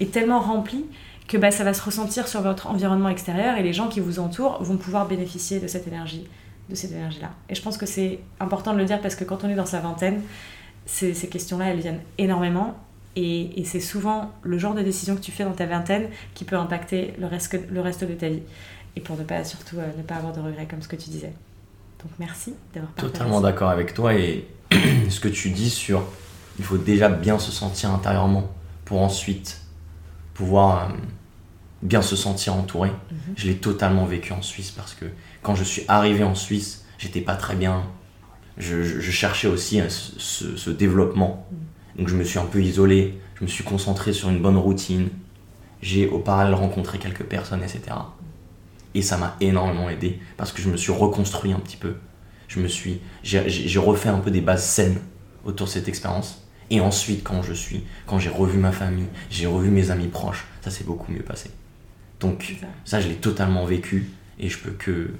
et tellement rempli que bah, ça va se ressentir sur votre environnement extérieur et les gens qui vous entourent vont pouvoir bénéficier de cette énergie, de cette énergie-là. Et je pense que c'est important de le dire parce que quand on est dans sa vingtaine, ces, ces questions-là, elles viennent énormément et, et c'est souvent le genre de décision que tu fais dans ta vingtaine qui peut impacter le reste, le reste de ta vie. Et pour ne pas, surtout, euh, ne pas avoir de regrets comme ce que tu disais. Donc merci d'avoir partagé. Totalement d'accord avec toi et ce que tu dis sur il faut déjà bien se sentir intérieurement pour ensuite pouvoir euh, bien se sentir entouré. Mhm. Je l'ai totalement vécu en Suisse parce que quand je suis arrivé en Suisse, j'étais pas très bien. Je, cherchais aussi euh, ce, développement. Mhm. Donc je me suis un peu isolé, je me suis concentré sur une bonne routine. J'ai au parallèle rencontré quelques personnes, etc. Et ça m'a énormément aidé parce que je me suis reconstruit un petit peu. Je me suis, j'ai refait un peu des bases saines autour de cette expérience. Et ensuite, quand je suis, quand j'ai revu ma famille, j'ai revu mes amis proches, ça s'est beaucoup mieux passé. Donc ça, je l'ai totalement vécu et je peux que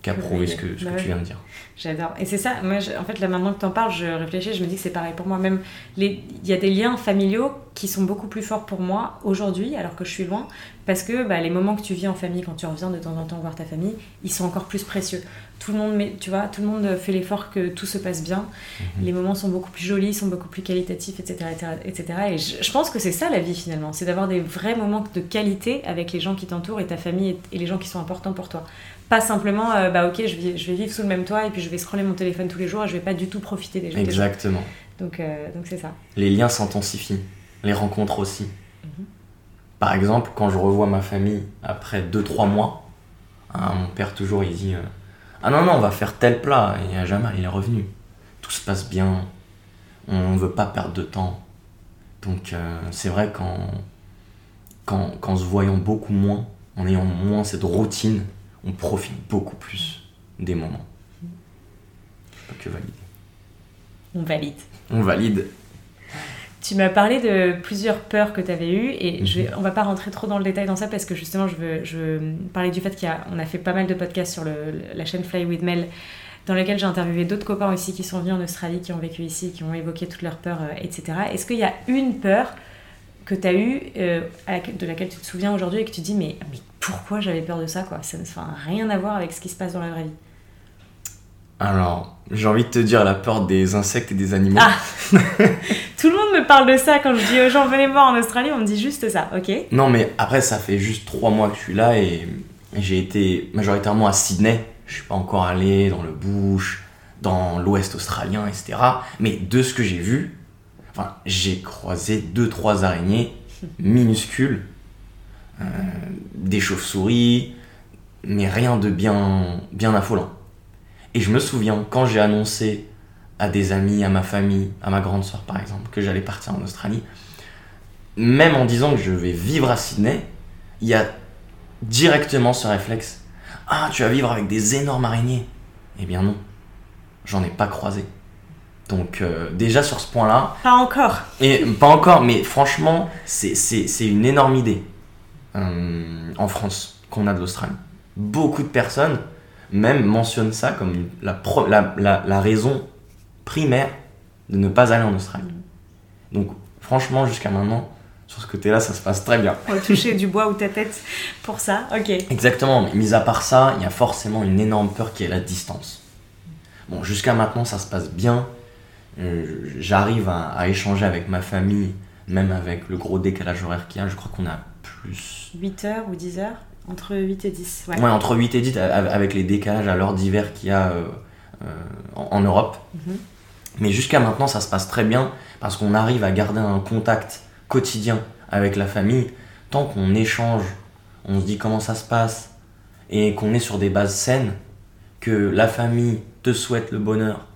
qu'approuver ce que, ce bah que tu viens de dire. J'adore. Et c'est ça, moi, en fait, là maintenant que tu en parles, je réfléchis, je me dis que c'est pareil pour moi. Même, il y a des liens familiaux qui sont beaucoup plus forts pour moi aujourd'hui, alors que je suis loin, parce que bah, les moments que tu vis en famille, quand tu reviens de temps en temps voir ta famille, ils sont encore plus précieux. Tout le monde, tu vois, tout le monde fait l'effort que tout se passe bien. Mhm. Les moments sont beaucoup plus jolis, sont beaucoup plus qualitatifs, etc. etc., Et je, pense que c'est ça la vie finalement, c'est d'avoir des vrais moments de qualité avec les gens qui t'entourent et ta famille et les gens qui sont importants pour toi. Pas simplement, euh, bah ok, je vais, je vais, vivre sous le même toit et puis je vais scroller mon téléphone tous les jours et je vais pas du tout profiter des gens. Exactement. Donc euh, donc c'est ça. Les liens s'intensifient, les rencontres aussi. Mhm. Par exemple, quand je revois ma famille après 2-3 mois, hein, mon père toujours il dit euh, Ah non, non, on va faire tel plat. Et a jamais, il est revenu. Tout se passe bien. On ne veut pas perdre de temps. Donc c'est vrai qu'en, qu'en, qu'en se voyant beaucoup moins, en ayant moins cette routine, on profite beaucoup plus des moments. Pas que valider. On valide. On valide. Tu m'as parlé de plusieurs peurs que tu avais eues et je vais, mhm. on va pas rentrer trop dans le détail dans ça parce que justement je veux, je parler du fait qu'on a, a, fait pas mal de podcasts sur le, la chaîne Fly with Mel dans lequel j'ai interviewé d'autres copains aussi qui sont venus en Australie, qui ont vécu ici, qui ont évoqué toutes leurs peurs, euh, etc. Est-ce qu'il y a une peur que tu as eue, euh, de laquelle tu te souviens aujourd'hui et que tu dis mais, mais pourquoi j'avais peur de ça quoi? Ça n'a rien à voir avec ce qui se passe dans la vraie vie. Alors, j'ai envie de te dire la peur des insectes et des animaux. Ah Tout le monde me parle de ça quand je dis aux gens venez voir en Australie, on me dit juste ça, ok? Non, mais après, ça fait juste trois mois que je suis là et j'ai été majoritairement à Sydney. Je suis pas encore allé dans le bush, dans l'ouest australien, etc. Mais de ce que j'ai vu, enfin, j'ai croisé deux, trois araignées minuscules euh, des chauves-souris, mais rien de bien, bien affolant. Et je me souviens, quand j'ai annoncé à des amis, à ma famille, à ma grande soeur par exemple, que j'allais partir en Australie, même en disant que je vais vivre à Sydney, il y a directement ce réflexe. Ah, tu vas vivre avec des énormes araignées. Eh bien non, j'en ai pas croisé. Donc euh, déjà sur ce point-là... Pas encore. Et pas encore, mais franchement, c'est une énorme idée. Euh, en France qu'on a de l'Australie. Beaucoup de personnes même mentionnent ça comme la, la, la, raison primaire de ne pas aller en Australie. Donc franchement, jusqu'à maintenant, sur ce côté-là, ça se passe très bien. On va toucher du bois ou ta tête pour ça, ok. Exactement, mais mis à part ça, il y a forcément une énorme peur qui est la distance. Bon, jusqu'à maintenant, ça se passe bien. Euh, j'arrive à, à, échanger avec ma famille, même avec le gros décalage horaire qu'il y a. Je crois qu'on a 8 heures ou 10 heures Entre 8 et 10. Ouais, entre 8 et 10 avec les décalages à l'heure d'hiver qu'il y a euh, euh, en, Europe. Mhm. Mais jusqu'à maintenant, ça se passe très bien parce qu'on arrive à garder un contact quotidien avec la famille. Tant qu'on échange, on se dit comment ça se passe et qu'on est sur des bases saines, que la famille te souhaite le bonheur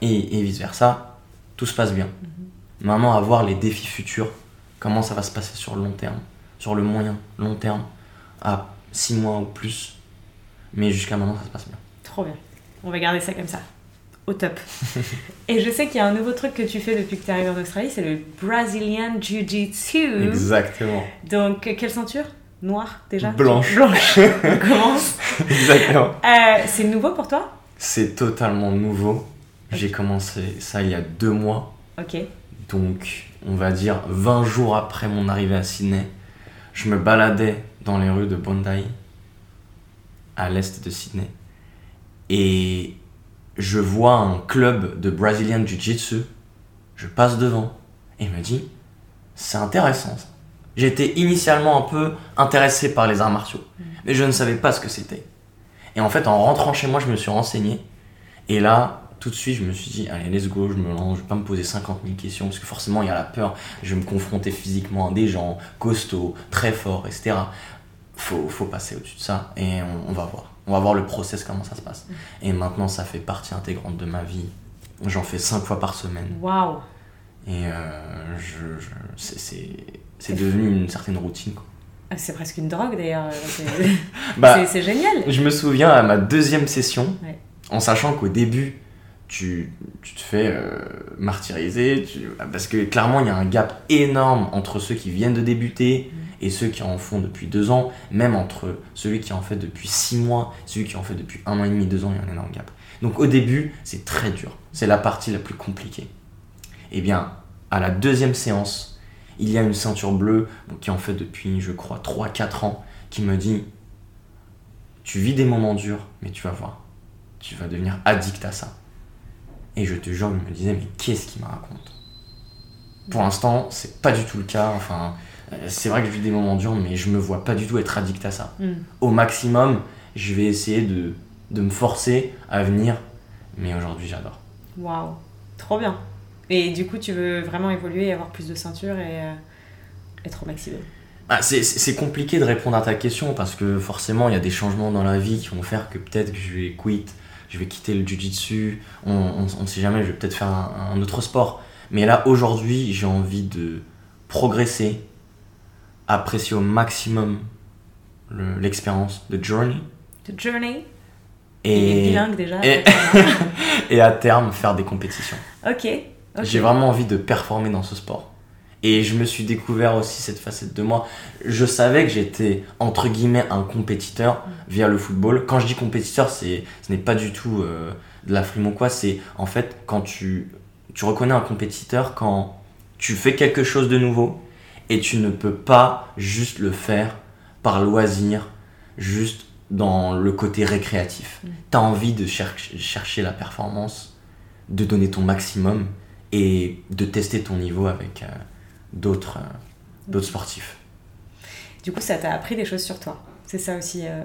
et, vice-versa, tout se passe bien. Mhm. Maintenant, à voir les défis futurs, comment ça va se passer sur le long terme sur le moyen, long terme, à 6 mois ou plus. Mais jusqu'à maintenant, ça se passe bien. Trop bien. On va garder ça comme ça. au top. Et je sais qu'il y a un nouveau truc que tu fais depuis que tu es arrivé en Australie, c'est le Brazilian Jiu-Jitsu. Exactement. Donc, quelle ceinture? Noire déjà? Blanche. Blanche. On commence. Exactement. Euh, c'est nouveau pour toi? C'est totalement nouveau. J'ai commencé ça il y a deux mois. Ok. Donc, on va dire 20 jours après mon arrivée à Sydney, je me baladais dans les rues de Bondi, à l'est de Sydney. Et je vois un club de Brazilian Jiu-Jitsu. Je passe devant et il me dit c'est intéressant. ça. J'étais initialement un peu intéressé par les arts martiaux, mais je ne savais pas ce que c'était. Et en fait, en rentrant chez moi, je me suis renseigné. Et là, tout de suite, je me suis dit, allez, let's go, je me lance, je vais pas me poser 50 000 questions, parce que forcément, il y a la peur. Je vais me confronter physiquement à des gens costauds, très forts, etc. Faut, faut passer au-dessus de ça, et on, on va voir. On va voir le process, comment ça se passe. Et maintenant, ça fait partie intégrante de ma vie. J'en fais 5 fois par semaine. Waouh. Et euh, je, je- c'est- c'est c'est devenu une certaine routine. Quoi. Ah, C'est presque une drogue d'ailleurs. C'est Bah, c'est- génial. Je me souviens à ma deuxième session, Ouais. en sachant qu'au début, tu, tu te fais euh, martyriser, tu- parce que clairement, il y a un gap énorme entre ceux qui viennent de débuter et ceux qui en font depuis deux ans, même entre celui qui en fait depuis six mois, celui qui en fait depuis un an et demi, deux ans, il y a un énorme gap. Donc au début, c'est très dur. C'est la partie la plus compliquée. Et bien, à la deuxième séance, il y a une ceinture bleue qui en fait depuis, je crois, 3-4 ans, qui me dit tu vis des moments durs, mais tu vas voir, tu vas devenir addict à ça. Et je te jure, je me disais, mais qu'est-ce qu'il me raconte? Pour l'instant, c'est pas du tout le cas. Enfin, c'est vrai que je vis des moments durs, mais je me vois pas du tout être addict à ça. Hmm. Au maximum, je vais essayer de, de me forcer à venir, mais aujourd'hui, j'adore. Waouh. Trop bien. Et du coup, tu veux vraiment évoluer, avoir plus de ceinture et euh, être au maximum. Ah, c'est- compliqué de répondre à ta question parce que forcément il y a des changements dans la vie qui vont faire que peut-être que je vais quitter, je vais quitter le jujitsu, on, ne sait jamais, je vais peut-être faire un, un autre sport. Mais là aujourd'hui j'ai envie de progresser, apprécier au maximum le- l'expérience de journey The journey. Il est et, bilingue déjà. et- et à terme faire des compétitions. ok. J'ai vraiment envie de performer dans ce sport. Et je me suis découvert aussi cette facette de moi. Je savais que j'étais, entre guillemets, un compétiteur via le football. Quand je dis compétiteur, c'est, ce n'est pas du tout euh, de la frime ou quoi. C'est en fait quand tu, tu reconnais un compétiteur quand tu fais quelque chose de nouveau et tu ne peux pas juste le faire par loisir, juste dans le côté récréatif. Mm. Tu as envie de cher- chercher la performance, de donner ton maximum et de tester ton niveau avec euh, d'autres euh, d'autres sportifs. Du coup, ça t'a appris des choses sur toi. C'est ça aussi. euh,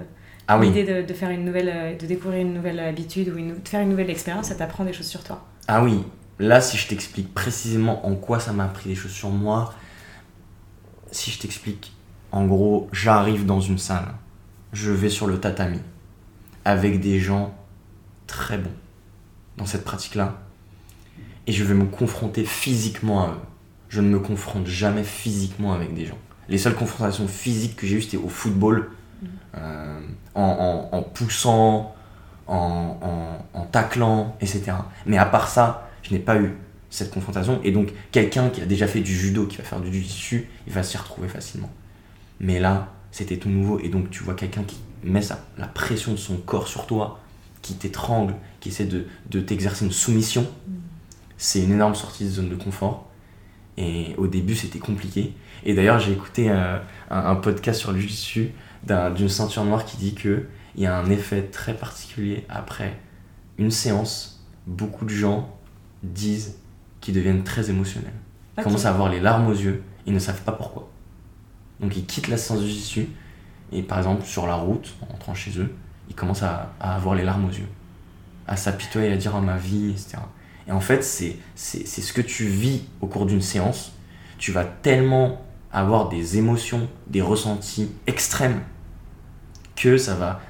Ah oui, L'idée de, de faire une nouvelle, de découvrir une nouvelle habitude ou une- de faire une nouvelle expérience, ça t'apprend des choses sur toi. ah oui. Là, si je t'explique précisément en quoi ça m'a appris des choses sur moi, si je t'explique, en gros, j'arrive dans une salle, je vais sur le tatami avec des gens très bons dans cette pratique-là, et je vais me confronter physiquement à eux. Je ne me confronte jamais physiquement avec des gens. Les seules confrontations physiques que j'ai eues, c'était au football, euh, en, en- en poussant, en, en, en taclant, etc. Mais à part ça, je n'ai pas eu cette confrontation. Et donc, quelqu'un qui a déjà fait du judo, qui va faire du jiu-jitsu, il va s'y retrouver facilement. Mais là, c'était tout nouveau. Et donc, tu vois quelqu'un qui met sa, la pression de son corps sur toi, qui t'étrangle, qui essaie de, t'exercer une soumission. C'est une énorme sortie de zone de confort. Et au début, c'était compliqué. Et d'ailleurs, j'ai écouté euh, un, podcast sur le jiu-jitsu d'un- d'une ceinture noire qui dit que il y a un effet très particulier après une séance. Beaucoup de gens disent qu'ils deviennent très émotionnels. Ils commencent à avoir les larmes aux yeux, ils ne savent pas pourquoi. Donc ils quittent la séance de jiu-jitsu et par exemple sur la route, en rentrant chez eux, ils commencent à, à avoir les larmes aux yeux, à s'apitoyer, à dire à ma vie, etc. Et en fait, c'est ce que tu vis au cours d'une séance. Tu vas tellement avoir des émotions, des ressentis extrêmes que ça va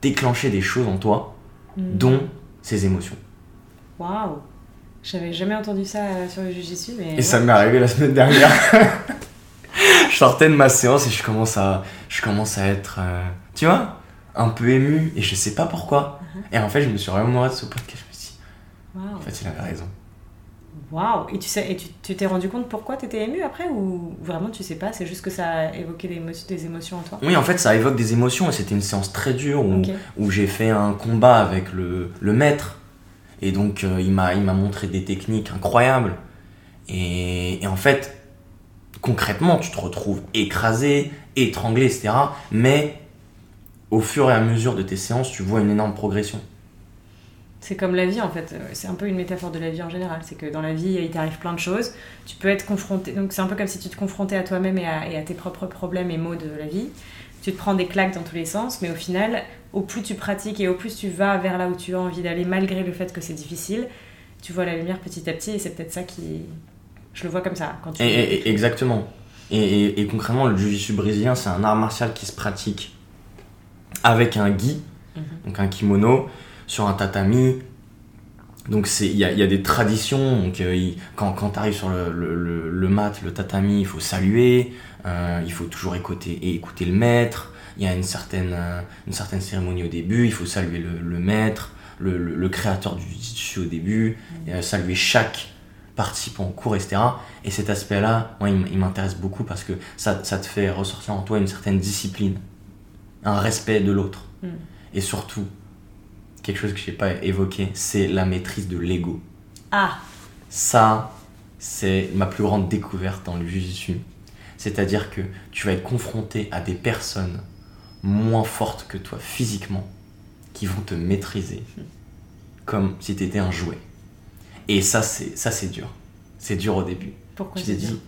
déclencher des choses en toi, Hmm. dont ces émotions. Waouh J'avais jamais entendu ça euh, sur le Jiu-Jitsu, mais. Et ça m'est arrivé la semaine dernière. je sortais de ma séance et je commence à, je commence à être, euh, tu vois, un peu ému et je sais pas pourquoi. Et en fait, je me suis remémoré de ce podcast. Je me suis dit, Waouh fait, il avait raison. Waouh Et tu sais, et tu t'es rendu compte pourquoi tu étais ému après ou vraiment tu sais pas C'est juste que ça a évoqué des, des, émotions en toi? Oui, en fait, ça évoque des émotions et c'était une séance très dure où, où j'ai fait un combat avec le, le maître et donc euh, il m'a montré des techniques incroyables et, et, en fait concrètement tu te retrouves écrasé, étranglé, etc. Mais au fur et à mesure de tes séances, tu vois une énorme progression. C'est comme la vie en fait, c'est un peu une métaphore de la vie en général. C'est que dans la vie, il t'arrive plein de choses, tu peux être confronté, donc c'est un peu comme si tu te confrontais à toi-même et à, tes propres problèmes et maux de la vie. Tu te prends des claques dans tous les sens, mais au final, au plus tu pratiques et au plus tu vas vers là où tu as envie d'aller, malgré le fait que c'est difficile, tu vois la lumière petit à petit et c'est peut-être ça qui. Je le vois comme ça. Quand tu exactement. Et, concrètement, le jiu-jitsu brésilien, c'est un art martial qui se pratique avec un gi, mhm. donc un kimono sur un tatami. Donc il y a, y a, des traditions. Donc, euh, quand, quand tu arrives sur le, le, le, mat, le tatami, il faut saluer. Euh, il faut toujours écouter, et écouter le maître. Il y a une certaine, euh, une certaine cérémonie au début. Il faut saluer le, maître, le, créateur du jiu au début. Mm. saluer chaque participant au cours, etc. Et cet aspect-là, moi, il m'intéresse beaucoup parce que ça, ça, te fait ressortir en toi une certaine discipline, un respect de l'autre. Mm. Et surtout, quelque chose que je n'ai pas évoqué, c'est la maîtrise de l'ego. Ah Ça, c'est ma plus grande découverte dans le jiu C'est-à-dire que tu vas être confronté à des personnes moins fortes que toi physiquement qui vont te maîtriser comme si tu étais un jouet. Et ça, c'est ça c'est dur. C'est dur au début. Pourquoi Tu t'es dit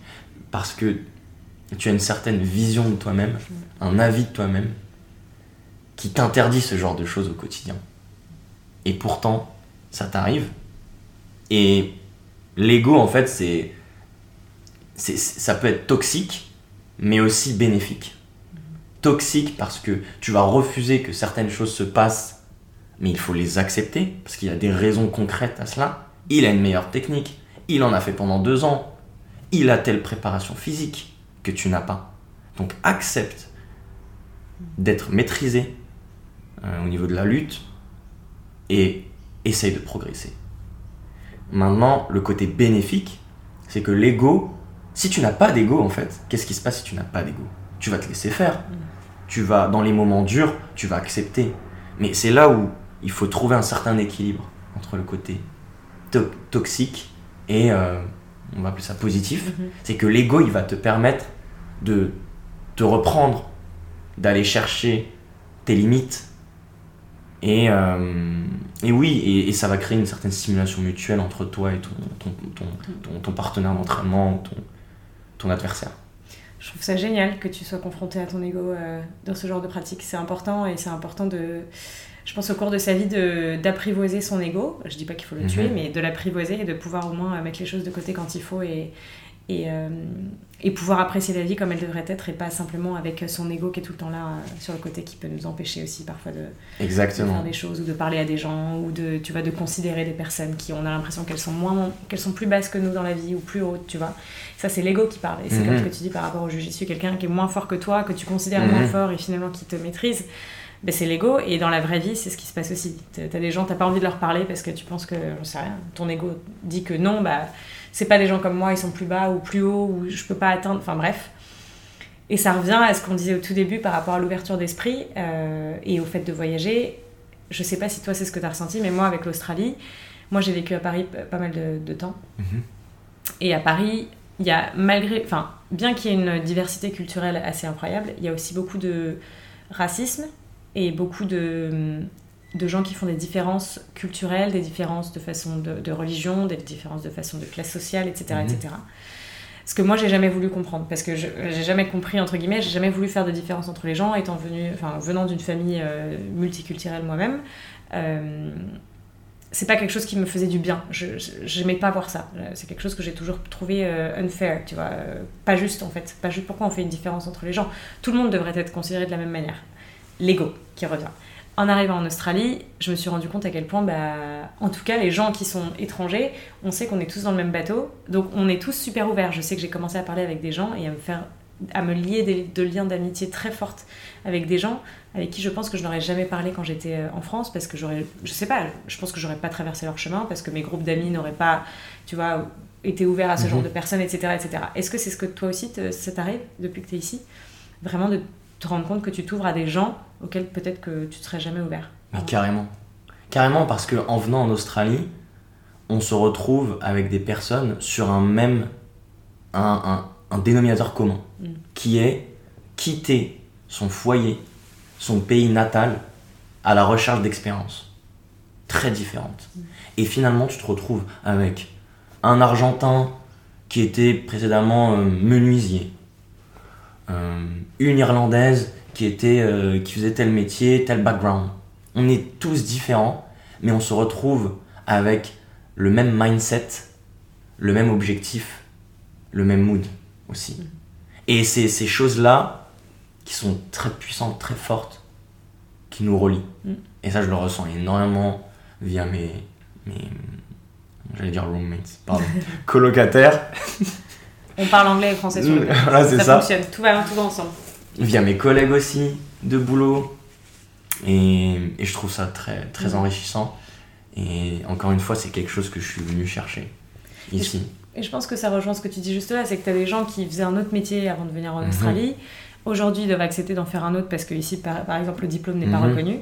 parce que tu as une certaine vision de toi-même, un avis de toi-même qui t'interdit ce genre de choses au quotidien et pourtant ça t'arrive. Et l'ego en fait c'est, ça peut être toxique mais aussi bénéfique. Toxique parce que tu vas refuser que certaines choses se passent mais il faut les accepter parce qu'il y a des raisons concrètes à cela. Il a une meilleure technique, il en a fait pendant deux ans, il a telle préparation physique que tu n'as pas. Donc accepte d'être maîtrisé euh, au niveau de la lutte, et essaye de progresser. Maintenant, le côté bénéfique, c'est que l'ego, si tu n'as pas d'ego en fait, qu'est-ce qui se passe si tu n'as pas d'ego? Tu vas te laisser faire. Tu vas, dans les moments durs, tu vas accepter. Mais c'est là où il faut trouver un certain équilibre entre le côté toxique et, euh, on va appeler ça positif. Mm-hmm. C'est que l'ego, il va te permettre de te reprendre, d'aller chercher tes limites, et, euh, et oui, et, ça va créer une certaine stimulation mutuelle entre toi et ton, ton, ton, ton, partenaire d'entraînement, ton, ton adversaire. Je trouve ça génial que tu sois confronté à ton ego euh, dans ce genre de pratique. C'est important et c'est important de, je pense, au cours de sa vie, d'apprivoiser son ego. Je dis pas qu'il faut le mhm. tuer, mais de l'apprivoiser et de pouvoir au moins mettre les choses de côté quand il faut et, et, euh, et, pouvoir apprécier la vie comme elle devrait être et pas simplement avec son ego qui est tout le temps là euh, sur le côté qui peut nous empêcher aussi parfois de, Exactement. faire des choses ou de parler à des gens ou de tu vois de considérer des personnes qui on a l'impression qu'elles sont moins qu'elles sont plus basses que nous dans la vie ou plus hautes tu vois. Ça c'est l'ego qui parle. Et c'est comme ce que tu dis par rapport au jujitsu quelqu'un qui est moins fort que toi que tu considères moins mhm. fort et finalement qui te maîtrise. Ben c'est l'ego. Et dans la vraie vie c'est ce qui se passe aussi. T'as des gens t'as pas envie de leur parler parce que tu penses que j'en sais rien ton ego dit que non bah c'est pas des gens comme moi, ils sont plus bas ou plus hauts ou je peux pas atteindre, enfin bref. Et ça revient à ce qu'on disait au tout début par rapport à l'ouverture d'esprit euh, et au fait de voyager. Je sais pas si toi c'est ce que tu as ressenti, mais moi avec l'Australie, moi j'ai vécu à Paris pas mal de, temps. Mhm. Et à Paris, il y a malgré, enfin, bien qu'il y ait une diversité culturelle assez incroyable, il y a aussi beaucoup de racisme et beaucoup de de gens qui font des différences culturelles, des différences de façon de, religion, des différences de façon de classe sociale, etc. etc. Mhm. Ce que moi j'ai jamais voulu comprendre, parce que j'ai jamais compris, entre guillemets, j'ai jamais voulu faire de différence entre les gens, étant venu, enfin, venant d'une famille euh, multiculturelle moi-même. Euh, c'est pas quelque chose qui me faisait du bien. Je n'aimais pas voir ça. C'est quelque chose que j'ai toujours trouvé euh, unfair, tu vois. pas juste en fait. Pas juste pourquoi on fait une différence entre les gens. Tout le monde devrait être considéré de la même manière. L'ego qui revient en arrivant en Australie, je me suis rendu compte à quel point, bah, en tout cas, les gens qui sont étrangers, on sait qu'on est tous dans le même bateau, donc on est tous super ouverts. Je sais que j'ai commencé à parler avec des gens et à me faire à me lier des, de liens d'amitié très fortes avec des gens avec qui je pense que je n'aurais jamais parlé quand j'étais euh, en France parce que j'aurais, je sais pas, je pense que j'aurais pas traversé leur chemin parce que mes groupes d'amis n'auraient pas, tu vois, été ouverts à ce genre Mhm. de personnes, etc., etc. Est-ce que c'est ce que toi aussi te- ça t'arrive depuis que tu es ici, vraiment de te rendre compte que tu t'ouvres à des gens auxquels peut-être que tu ne serais jamais ouvert. Mais carrément. Carrément parce que en venant en Australie, on se retrouve avec des personnes sur un même un, un- un dénominateur commun Mm. qui est quitter son foyer, son pays natal à la recherche d'expériences très différentes. Et finalement, tu te retrouves avec un Argentin qui était précédemment euh, menuisier, une Irlandaise qui, était, euh, qui faisait tel métier, tel background. On est tous différents, mais on se retrouve avec le même mindset, le même objectif, le même mood aussi. Et c'est ces choses-là qui sont très puissantes, très fortes, qui nous relient. Mm. Et ça, je le ressens énormément via mes, mes j'allais dire roommates, pardon, colocataires, On parle anglais et français sur le podcast. Voilà, ça. fonctionne, tout va, tout va ensemble. via mes collègues aussi de boulot. Et, et je trouve ça très, très Mhm. enrichissant. Et encore une fois, c'est quelque chose que je suis venu chercher ici. Et je pense que ça rejoint ce que tu dis juste là, c'est que tu as des gens qui faisaient un autre métier avant de venir en Mhm. Australie. Aujourd'hui, ils doivent accepter d'en faire un autre parce que ici, par, par exemple, le diplôme n'est pas reconnu.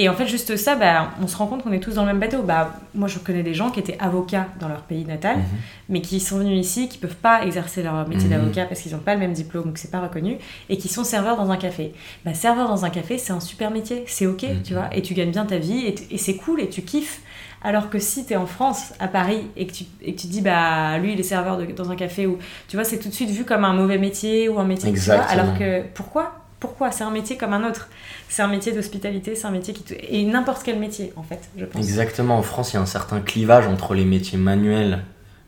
Et en fait, juste ça, bah, on se rend compte qu'on est tous dans le même bateau. Bah, moi, je connais des gens qui étaient avocats dans leur pays natal, Mhm. mais qui sont venus ici, qui peuvent pas exercer leur métier Mhm. d'avocat parce qu'ils n'ont pas le même diplôme ou que c'est pas reconnu, et qui sont serveurs dans un café. Bah, serveur dans un café, c'est un super métier, c'est ok, Mhm. tu vois, et tu gagnes bien ta vie, et, et c'est cool, et tu kiffes. Alors que si tu es en France, à Paris, et que tu, et que tu dis, bah, lui, il est serveur de- dans un café, ou tu vois, c'est tout de suite vu comme un mauvais métier ou un métier. tu vois, alors que pourquoi? Pourquoi? C'est un métier comme un autre. C'est un métier d'hospitalité, c'est un métier qui. Et n'importe quel métier, en fait, je pense. Exactement, en France, il y a un certain clivage entre les métiers manuels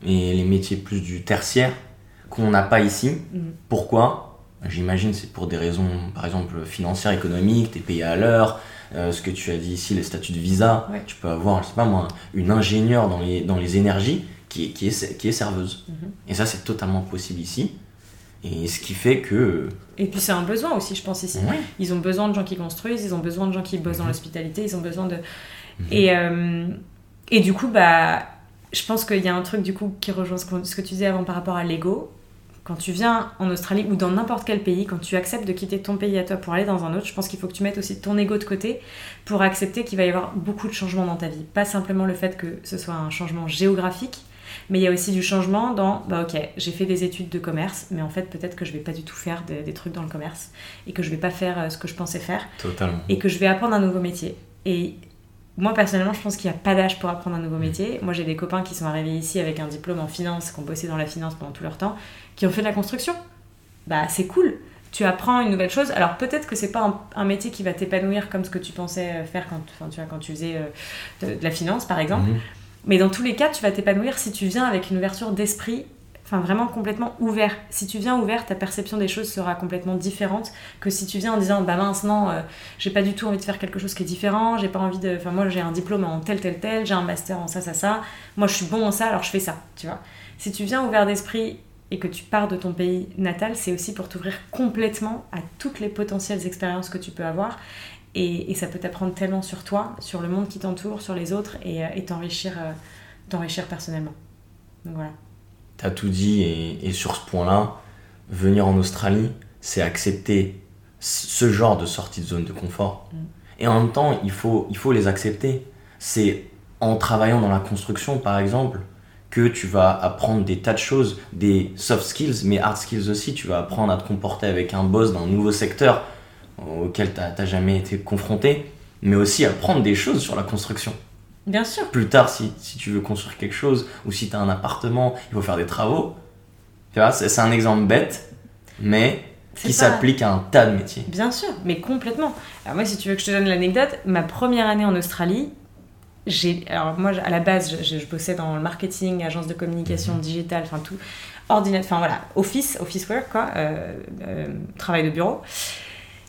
et les métiers plus du tertiaire qu'on n'a pas ici. Mhm. Pourquoi? J'imagine c'est pour des raisons, par exemple, financières, économiques, t'es payé à l'heure, euh, ce que tu as dit ici, les statuts de visa. Ouais. Tu peux avoir, je sais pas moi, une ingénieure dans les, dans les énergies qui est, qui est, qui est serveuse. Mhm. Et ça, c'est totalement possible ici. Et ce qui fait que... Et puis c'est un besoin aussi, je pense, ici. Ouais. Ils ont besoin de gens qui construisent, ils ont besoin de gens qui bossent dans Mhm. l'hospitalité, ils ont besoin de. Mhm. Et, euh, et du coup, bah, je pense qu'il y a un truc du coup qui rejoint ce, qu'on- ce que tu disais avant par rapport à l'ego. Quand tu viens en Australie ou dans n'importe quel pays, quand tu acceptes de quitter ton pays à toi pour aller dans un autre, je pense qu'il faut que tu mettes aussi ton ego de côté pour accepter qu'il va y avoir beaucoup de changements dans ta vie. Pas simplement le fait que ce soit un changement géographique, mais il y a aussi du changement dans, bah ok, j'ai fait des études de commerce, mais en fait peut-être que je vais pas du tout faire des, des trucs dans le commerce et que je vais pas faire euh, ce que je pensais faire Totalement. et que je vais apprendre un nouveau métier. Et moi personnellement, je pense qu'il n'y a pas d'âge pour apprendre un nouveau métier. Moi j'ai des copains qui sont arrivés ici avec un diplôme en finance, qui ont bossé dans la finance pendant tout leur temps, qui ont fait de la construction. Bah c'est cool. Tu apprends une nouvelle chose. Alors peut-être que c'est pas un, un métier qui va t'épanouir comme ce que tu pensais euh, faire quand, tu quand tu faisais euh, de, de la finance par exemple. Mhm. Mais dans tous les cas, tu vas t'épanouir si tu viens avec une ouverture d'esprit, enfin vraiment complètement ouvert. Si tu viens ouvert, ta perception des choses sera complètement différente que si tu viens en disant bah mince non, euh, j'ai pas du tout envie de faire quelque chose qui est différent, j'ai pas envie de, enfin moi j'ai un diplôme en tel tel tel, j'ai un master en ça ça ça, moi je suis bon en ça alors je fais ça, tu vois. Si tu viens ouvert d'esprit et que tu pars de ton pays natal, c'est aussi pour t'ouvrir complètement à toutes les potentielles expériences que tu peux avoir. Et, et ça peut t'apprendre tellement sur toi, sur le monde qui t'entoure, sur les autres, et, euh, et t'enrichir, euh, t'enrichir personnellement. Donc voilà. T'as tout dit, et, et sur ce point-là, venir en Australie, c'est accepter ce genre de sortie de zone de confort. Mm. Et en même temps, il faut, il faut les accepter. C'est en travaillant dans la construction, par exemple, que tu vas apprendre des tas de choses, des soft skills, mais hard skills aussi. Tu vas apprendre à te comporter avec un boss d'un nouveau secteur auquel t'as t'as jamais été confronté, mais aussi apprendre des choses sur la construction Bien sûr. plus tard, si, si tu veux construire quelque chose ou si tu as un appartement, il faut faire des travaux. Tu vois, c'est un exemple bête, mais qui pas- s'applique à un tas de métiers. Bien sûr, mais complètement. Alors moi, si tu veux que je te donne l'anecdote, ma première année en Australie, j'ai, alors moi, à la base, je, je bossais dans le marketing, agence de communication Mhm. digitale, enfin tout, ordinateur, enfin voilà, office, office work, quoi, euh, euh, travail de bureau.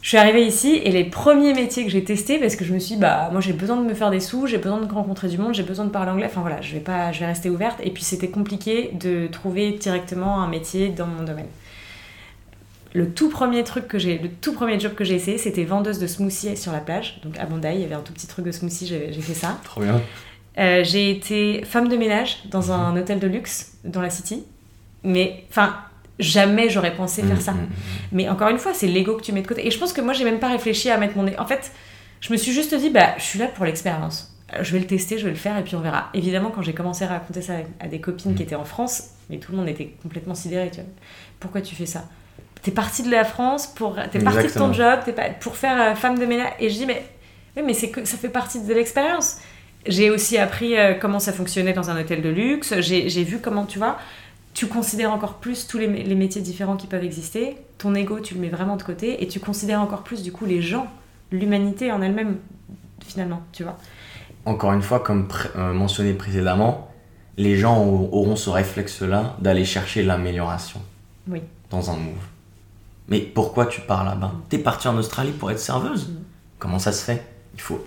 Je suis arrivée ici et les premiers métiers que j'ai testés, parce que je me suis dit, bah, moi j'ai besoin de me faire des sous, j'ai besoin de rencontrer du monde, j'ai besoin de parler anglais, enfin voilà, je vais, pas, je vais rester ouverte. Et puis c'était compliqué de trouver directement un métier dans mon domaine. le tout premier truc que j'ai, le tout premier job que j'ai essayé, c'était vendeuse de smoothie sur la plage. Donc à Bondi, il y avait un tout petit truc de smoothie, j'ai j'ai fait ça. Trop bien. Euh, j'ai été femme de ménage dans un hôtel de luxe dans la City. Mais, enfin, jamais j'aurais pensé faire Mm, ça. mm, mm. Mais encore une fois, c'est l'ego que tu mets de côté. Et je pense que moi, j'ai même pas réfléchi à mettre mon. En fait, je me suis juste dit, bah, je suis là pour l'expérience. Euh, Je vais le tester, je vais le faire et puis on verra. Évidemment, quand j'ai commencé à raconter ça à des copines qui étaient en France, mais tout le monde était complètement sidéré. Tu vois. Pourquoi tu fais ça? T'es partie de la France pour. T'es partie de ton job, t'es pas pour faire euh, femme de ménage. Et je dis, mais, oui, mais c'est que ça fait partie de l'expérience. J'ai aussi appris euh, comment ça fonctionnait dans un hôtel de luxe. J'ai j'ai vu comment, tu vois, tu considères encore plus tous les, mé- les métiers différents qui peuvent exister. Ton ego, tu le mets vraiment de côté et tu considères encore plus, du coup, les gens, l'humanité en elle-même, finalement, tu vois. Encore une fois, comme pré- euh, mentionné précédemment, les gens au- auront ce réflexe-là d'aller chercher l'amélioration Oui. dans un move. Mais pourquoi tu pars là-bas? T'es parti en Australie pour être serveuse? Mm. Comment ça se fait? Il faut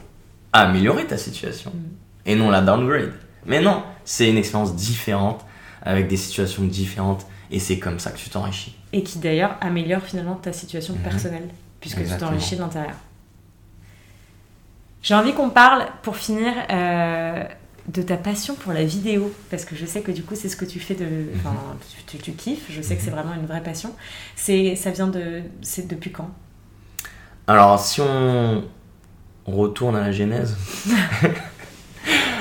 améliorer ta situation Mm. et non la downgrade. Mais non, c'est une expérience différente avec des situations différentes et c'est comme ça que tu t'enrichis. Et qui d'ailleurs améliore finalement ta situation Mhm. personnelle, puisque Exactement. tu t'enrichis de l'intérieur. J'ai envie qu'on parle, pour finir, euh, de ta passion pour la vidéo, parce que je sais que du coup c'est ce que tu fais de... Enfin, tu, tu- tu kiffes, je sais que c'est vraiment une vraie passion. Ça vient de... C'est depuis quand? Alors si on retourne à la genèse,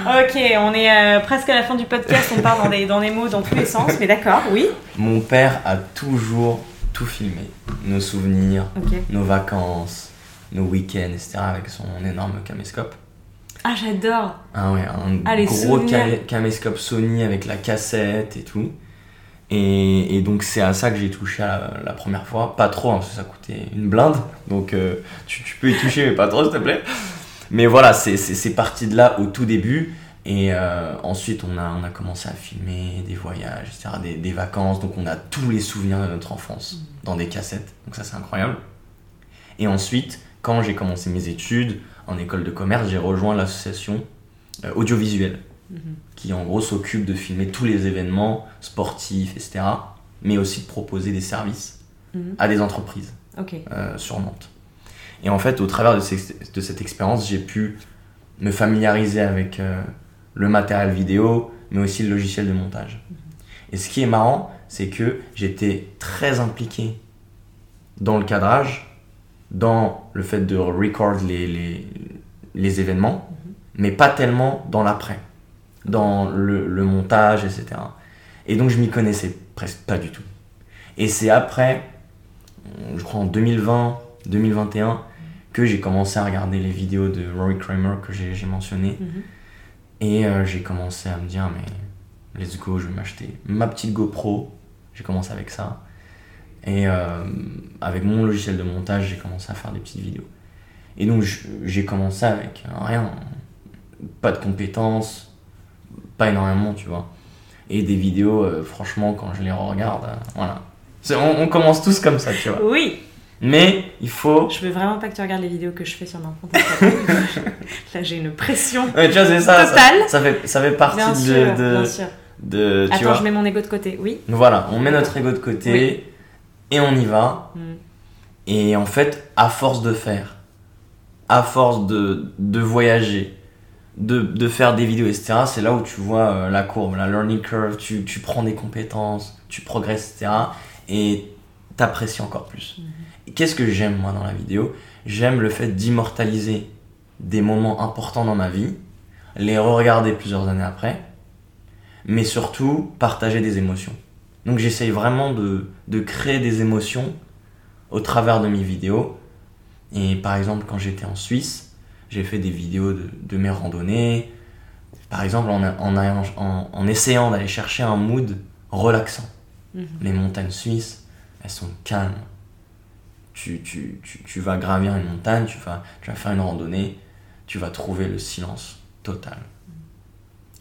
Ok, on est euh, presque à la fin du podcast, on part dans des, dans des mots dans tous les sens, mais d'accord, oui. mon père a toujours tout filmé. Nos souvenirs, nos vacances, nos week-ends, etc. avec son énorme caméscope. Ah, j'adore Ah ouais, un Ah, gros caméscope Sony avec la cassette et tout. Et, et donc c'est à ça que j'ai touché la, la première fois. Pas trop, hein, parce que ça coûtait une blinde. Donc euh, tu, tu peux y toucher, mais pas trop, s'il te plaît. Mais voilà, c'est- parti de là au tout début. Et euh, ensuite, on a, on a commencé à filmer des voyages, etc., des, des vacances. Donc on a tous les souvenirs de notre enfance dans des cassettes. Donc ça, c'est incroyable. Et ensuite, quand j'ai commencé mes études en école de commerce, j'ai rejoint l'association euh, audiovisuelle Mhm. qui en gros s'occupe de filmer tous les événements sportifs, etc. Mais aussi de proposer des services Mhm. à des entreprises euh, sur Nantes. Et en fait, au travers de, cette expérience, j'ai pu me familiariser avec euh, le matériel vidéo, mais aussi le logiciel de montage. Et ce qui est marrant, c'est que j'étais très impliqué dans le cadrage, dans le fait de record les, les, événements, mais pas tellement dans l'après, dans le montage, etc. Et donc je m'y connaissais presque pas du tout. Et c'est après, je crois en 2020, 2021, que j'ai commencé à regarder les vidéos de Rory Kramer que j'ai mentionné. Mhm. Et euh, j'ai commencé à me dire, mais let's go, je vais m'acheter ma petite GoPro. J'ai commencé avec ça. Et euh, avec mon logiciel de montage, j'ai commencé à faire des petites vidéos. Et donc j'ai commencé avec rien, pas de compétences, pas énormément, tu vois. Et des vidéos, euh, franchement, quand je les regarde, euh, voilà. On commence tous comme ça, tu vois. Oui Mais il faut. Je veux vraiment pas que tu regardes les vidéos que je fais sur mon compte. Là, j'ai une pression. Ouais, tu vois, c'est ça, ça. Totale. Ça fait, ça fait partie Bien de, sûr, de, bien sûr. de- tu Attends, vois. je mets mon ego de côté. Oui. Voilà, on met notre ego de côté Oui. et on y va. Mm. Et en fait, à force de faire, à force de, de voyager, de, de faire des vidéos, etc., c'est là où tu vois euh, la courbe, la learning curve, tu, tu prends des compétences, tu progresses, etc., et t'apprécies encore plus. Et Qu'est-ce que j'aime moi dans la vidéo? J'aime le fait d'immortaliser des moments importants dans ma vie, les re-regarder plusieurs années après, mais surtout partager des émotions. Donc j'essaye vraiment de, de créer des émotions au travers de mes vidéos. Et par exemple, quand j'étais en Suisse, j'ai fait des vidéos de, de mes randonnées. Par exemple, en, en, en- en essayant d'aller chercher un mood relaxant. Mhm. Les montagnes suisses, elles sont calmes. Tu, tu, tu, tu vas gravir une montagne, tu vas, tu vas faire une randonnée, tu vas trouver le silence total.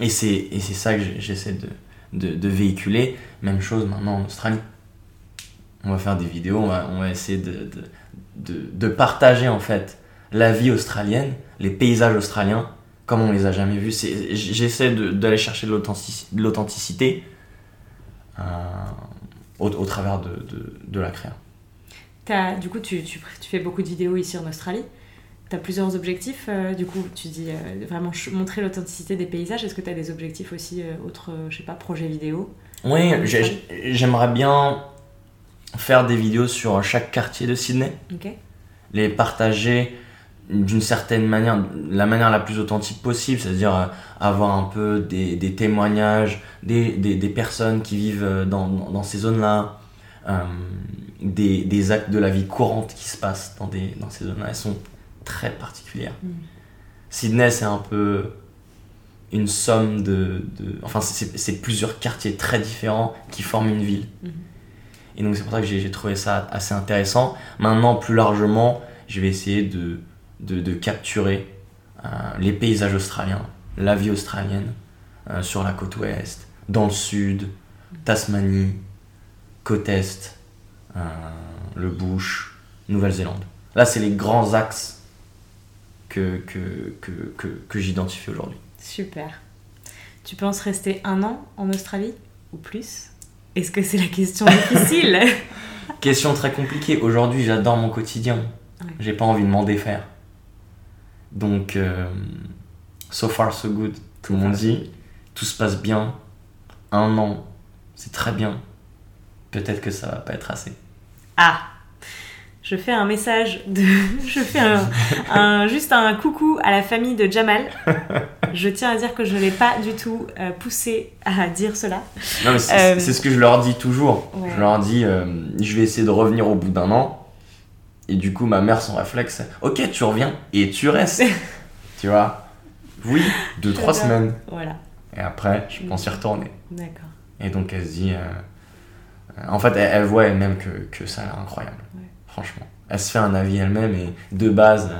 Et c'est, et c'est ça que j'essaie de, de, véhiculer. Même chose maintenant en Australie. On va faire des vidéos, on va, on va essayer de, de, de, partager en fait la vie australienne, les paysages australiens, comme on les a jamais vus. C'est, j'essaie d'aller chercher de l'authentic- de l'authenticité euh, au, au travers de la créa. T'as- du coup, tu, tu, tu fais beaucoup de vidéos ici en Australie. Tu as plusieurs objectifs. euh, du coup, tu dis euh, vraiment montrer l'authenticité des paysages. Est-ce que tu as des objectifs aussi, euh, autres, euh, je sais pas, projets vidéo? Oui, j'aimerais bien faire des vidéos sur chaque quartier de Sydney, Ok. les partager d'une certaine manière, la manière la plus authentique possible, c'est-à-dire avoir un peu des, des témoignages, des, des, des personnes qui vivent dans, dans ces zones-là, des, des actes de la vie courante qui se passent dans, des, dans ces zones-là. Elles sont très particulières. Mm. Sydney, c'est un peu une somme de... de enfin, c'est plusieurs quartiers très différents qui forment une ville. Mhm. Et donc c'est pour ça que j'ai trouvé ça assez intéressant. Maintenant, plus largement, je vais essayer de, de, de capturer euh, les paysages australiens, la vie australienne euh, sur la côte ouest, dans le sud, Tasmanie, côte est, le Bush, Nouvelle-Zélande. Là, c'est les grands axes que, que, que, que, que j'identifie aujourd'hui. Super. Tu penses rester un an en Australie ou plus? Est-ce que c'est la question difficile? Question très compliquée. Aujourd'hui, j'adore mon quotidien. Ouais. J'ai pas envie de m'en défaire. Donc, euh, so far so good. Tout le monde dit, tout se passe bien. Un an, c'est très bien. Peut-être que ça va pas être assez. Ah je fais un message de. Je fais un, un- juste un coucou à la famille de Jamal. Je tiens à dire que je ne l'ai pas du tout euh, poussé à dire cela. Non, mais c'est Euh, ce que je leur dis toujours. Ouais. Je leur dis, euh, je vais essayer de revenir au bout d'un an. Et du coup, ma mère, son réflexe, ok, tu reviens et tu restes. tu vois? Oui, deux, trois semaines. Voilà, Et après, je pense y retourner. d'accord. Et donc elle se dit. En fait, elle, elle voit elle-même que, que ça a l'air incroyable. Ouais. Franchement. Elle se fait un avis elle-même et de base,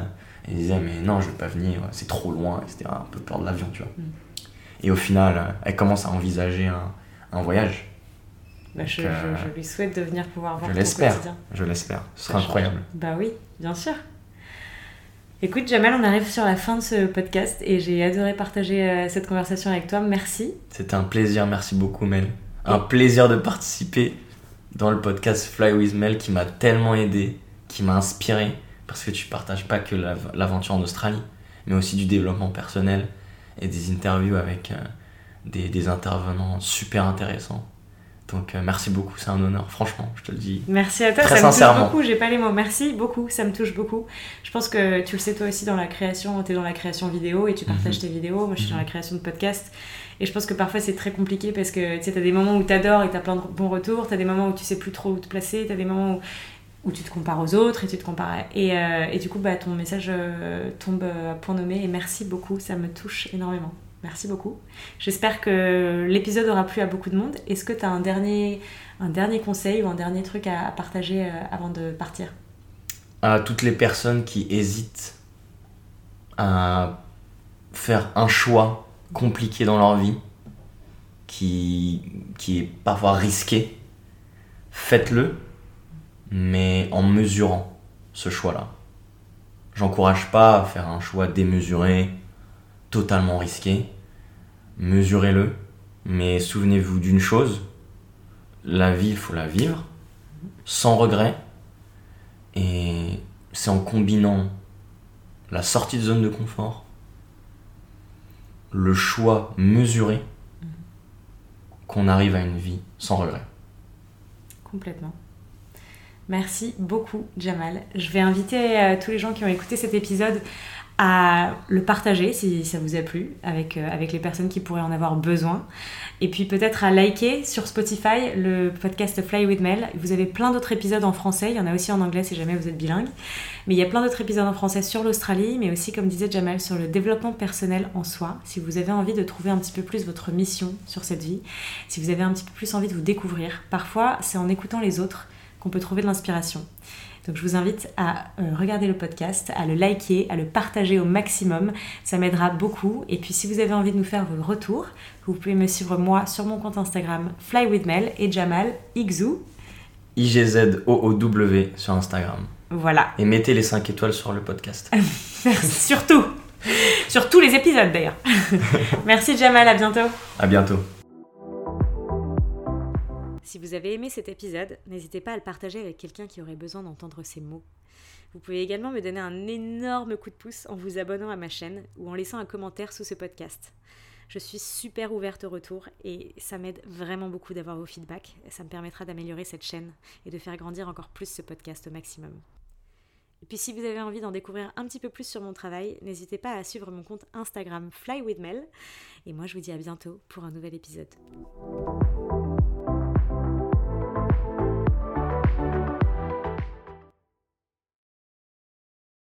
elle disait Mais non, je vais pas venir, c'est trop loin, etc. Un peu peur de l'avion, tu vois. Mm. Et au final, elle commence à envisager un, un voyage. Bah, je, euh, je- je lui souhaite de venir pouvoir voir je l'espère. Je l'espère. Ce sera incroyable. Bah oui, bien sûr. Écoute, Jamal, on arrive sur la fin de ce podcast et j'ai adoré partager euh, cette conversation avec toi. Merci. C'était un plaisir, merci beaucoup Mel. Un plaisir de participer dans le podcast Fly with Mel qui m'a tellement aidé, qui m'a inspiré, parce que tu partages pas que l'av- l'aventure en Australie, mais aussi du développement personnel et des interviews avec euh, des, des intervenants super intéressants. Donc euh, merci beaucoup, c'est un honneur, franchement, je te le dis. Merci à toi, Très ça me sincèrement. touche beaucoup, j'ai pas les mots. Merci beaucoup, ça me touche beaucoup. Je pense que tu le sais toi aussi dans la création, tu es dans la création vidéo et tu partages Mhm. tes vidéos. Moi je suis dans la création de podcasts. Et je pense que parfois c'est très compliqué parce que tu sais, t'as des moments où t'adores et t'as plein de bons retours, t'as des moments où tu sais plus trop où te placer, t'as des moments où, tu te compares aux autres et tu te compares. Et, euh, et du coup, bah, ton message euh, tombe à point nommé et merci beaucoup, ça me touche énormément. Merci beaucoup. J'espère que l'épisode aura plu à beaucoup de monde. Est-ce que tu as un dernier, un dernier conseil ou un dernier truc à, à partager euh, avant de partir? À toutes les personnes qui hésitent à faire un choix compliqué dans leur vie, qui, qui est parfois risqué, faites-le, mais en mesurant ce choix-là. J'encourage pas à faire un choix démesuré, totalement risqué. Mesurez-le, mais souvenez-vous d'une chose, la vie, il faut la vivre, sans regret, et c'est en combinant la sortie de zone de confort, le choix mesuré, qu'on arrive à une vie sans regret. Complètement. Merci beaucoup, Jamal. Je vais inviter euh, tous les gens qui ont écouté cet épisode à le partager si ça vous a plu avec, euh, avec les personnes qui pourraient en avoir besoin. Et puis peut-être à liker sur Spotify le podcast Fly with Mel. Vous avez plein d'autres épisodes en français, il y en a aussi en anglais si jamais vous êtes bilingue. Mais il y a plein d'autres épisodes en français sur l'Australie, mais aussi, comme disait Jamal, sur le développement personnel en soi. Si vous avez envie de trouver un petit peu plus votre mission sur cette vie, si vous avez un petit peu plus envie de vous découvrir, parfois c'est en écoutant les autres qu'on peut trouver de l'inspiration. Donc je vous invite à euh, regarder le podcast, à le liker, à le partager au maximum. Ça m'aidera beaucoup. Et puis si vous avez envie de nous faire vos retours, vous pouvez me suivre moi sur mon compte Instagram flywithmel et Jamal Igzou. IGZOOW sur Instagram. Voilà. Et mettez les 5 étoiles sur le podcast. Surtout. Sur tous les épisodes d'ailleurs. Merci Jamal, à bientôt. À bientôt. Si vous avez aimé cet épisode, n'hésitez pas à le partager avec quelqu'un qui aurait besoin d'entendre ces mots. Vous pouvez également me donner un énorme coup de pouce en vous abonnant à ma chaîne ou en laissant un commentaire sous ce podcast. Je suis super ouverte au retour et ça m'aide vraiment beaucoup d'avoir vos feedbacks. Ça me permettra d'améliorer cette chaîne et de faire grandir encore plus ce podcast au maximum. Et puis si vous avez envie d'en découvrir un petit peu plus sur mon travail, n'hésitez pas à suivre mon compte Instagram Fly with Mel. Et moi je vous dis à bientôt pour un nouvel épisode.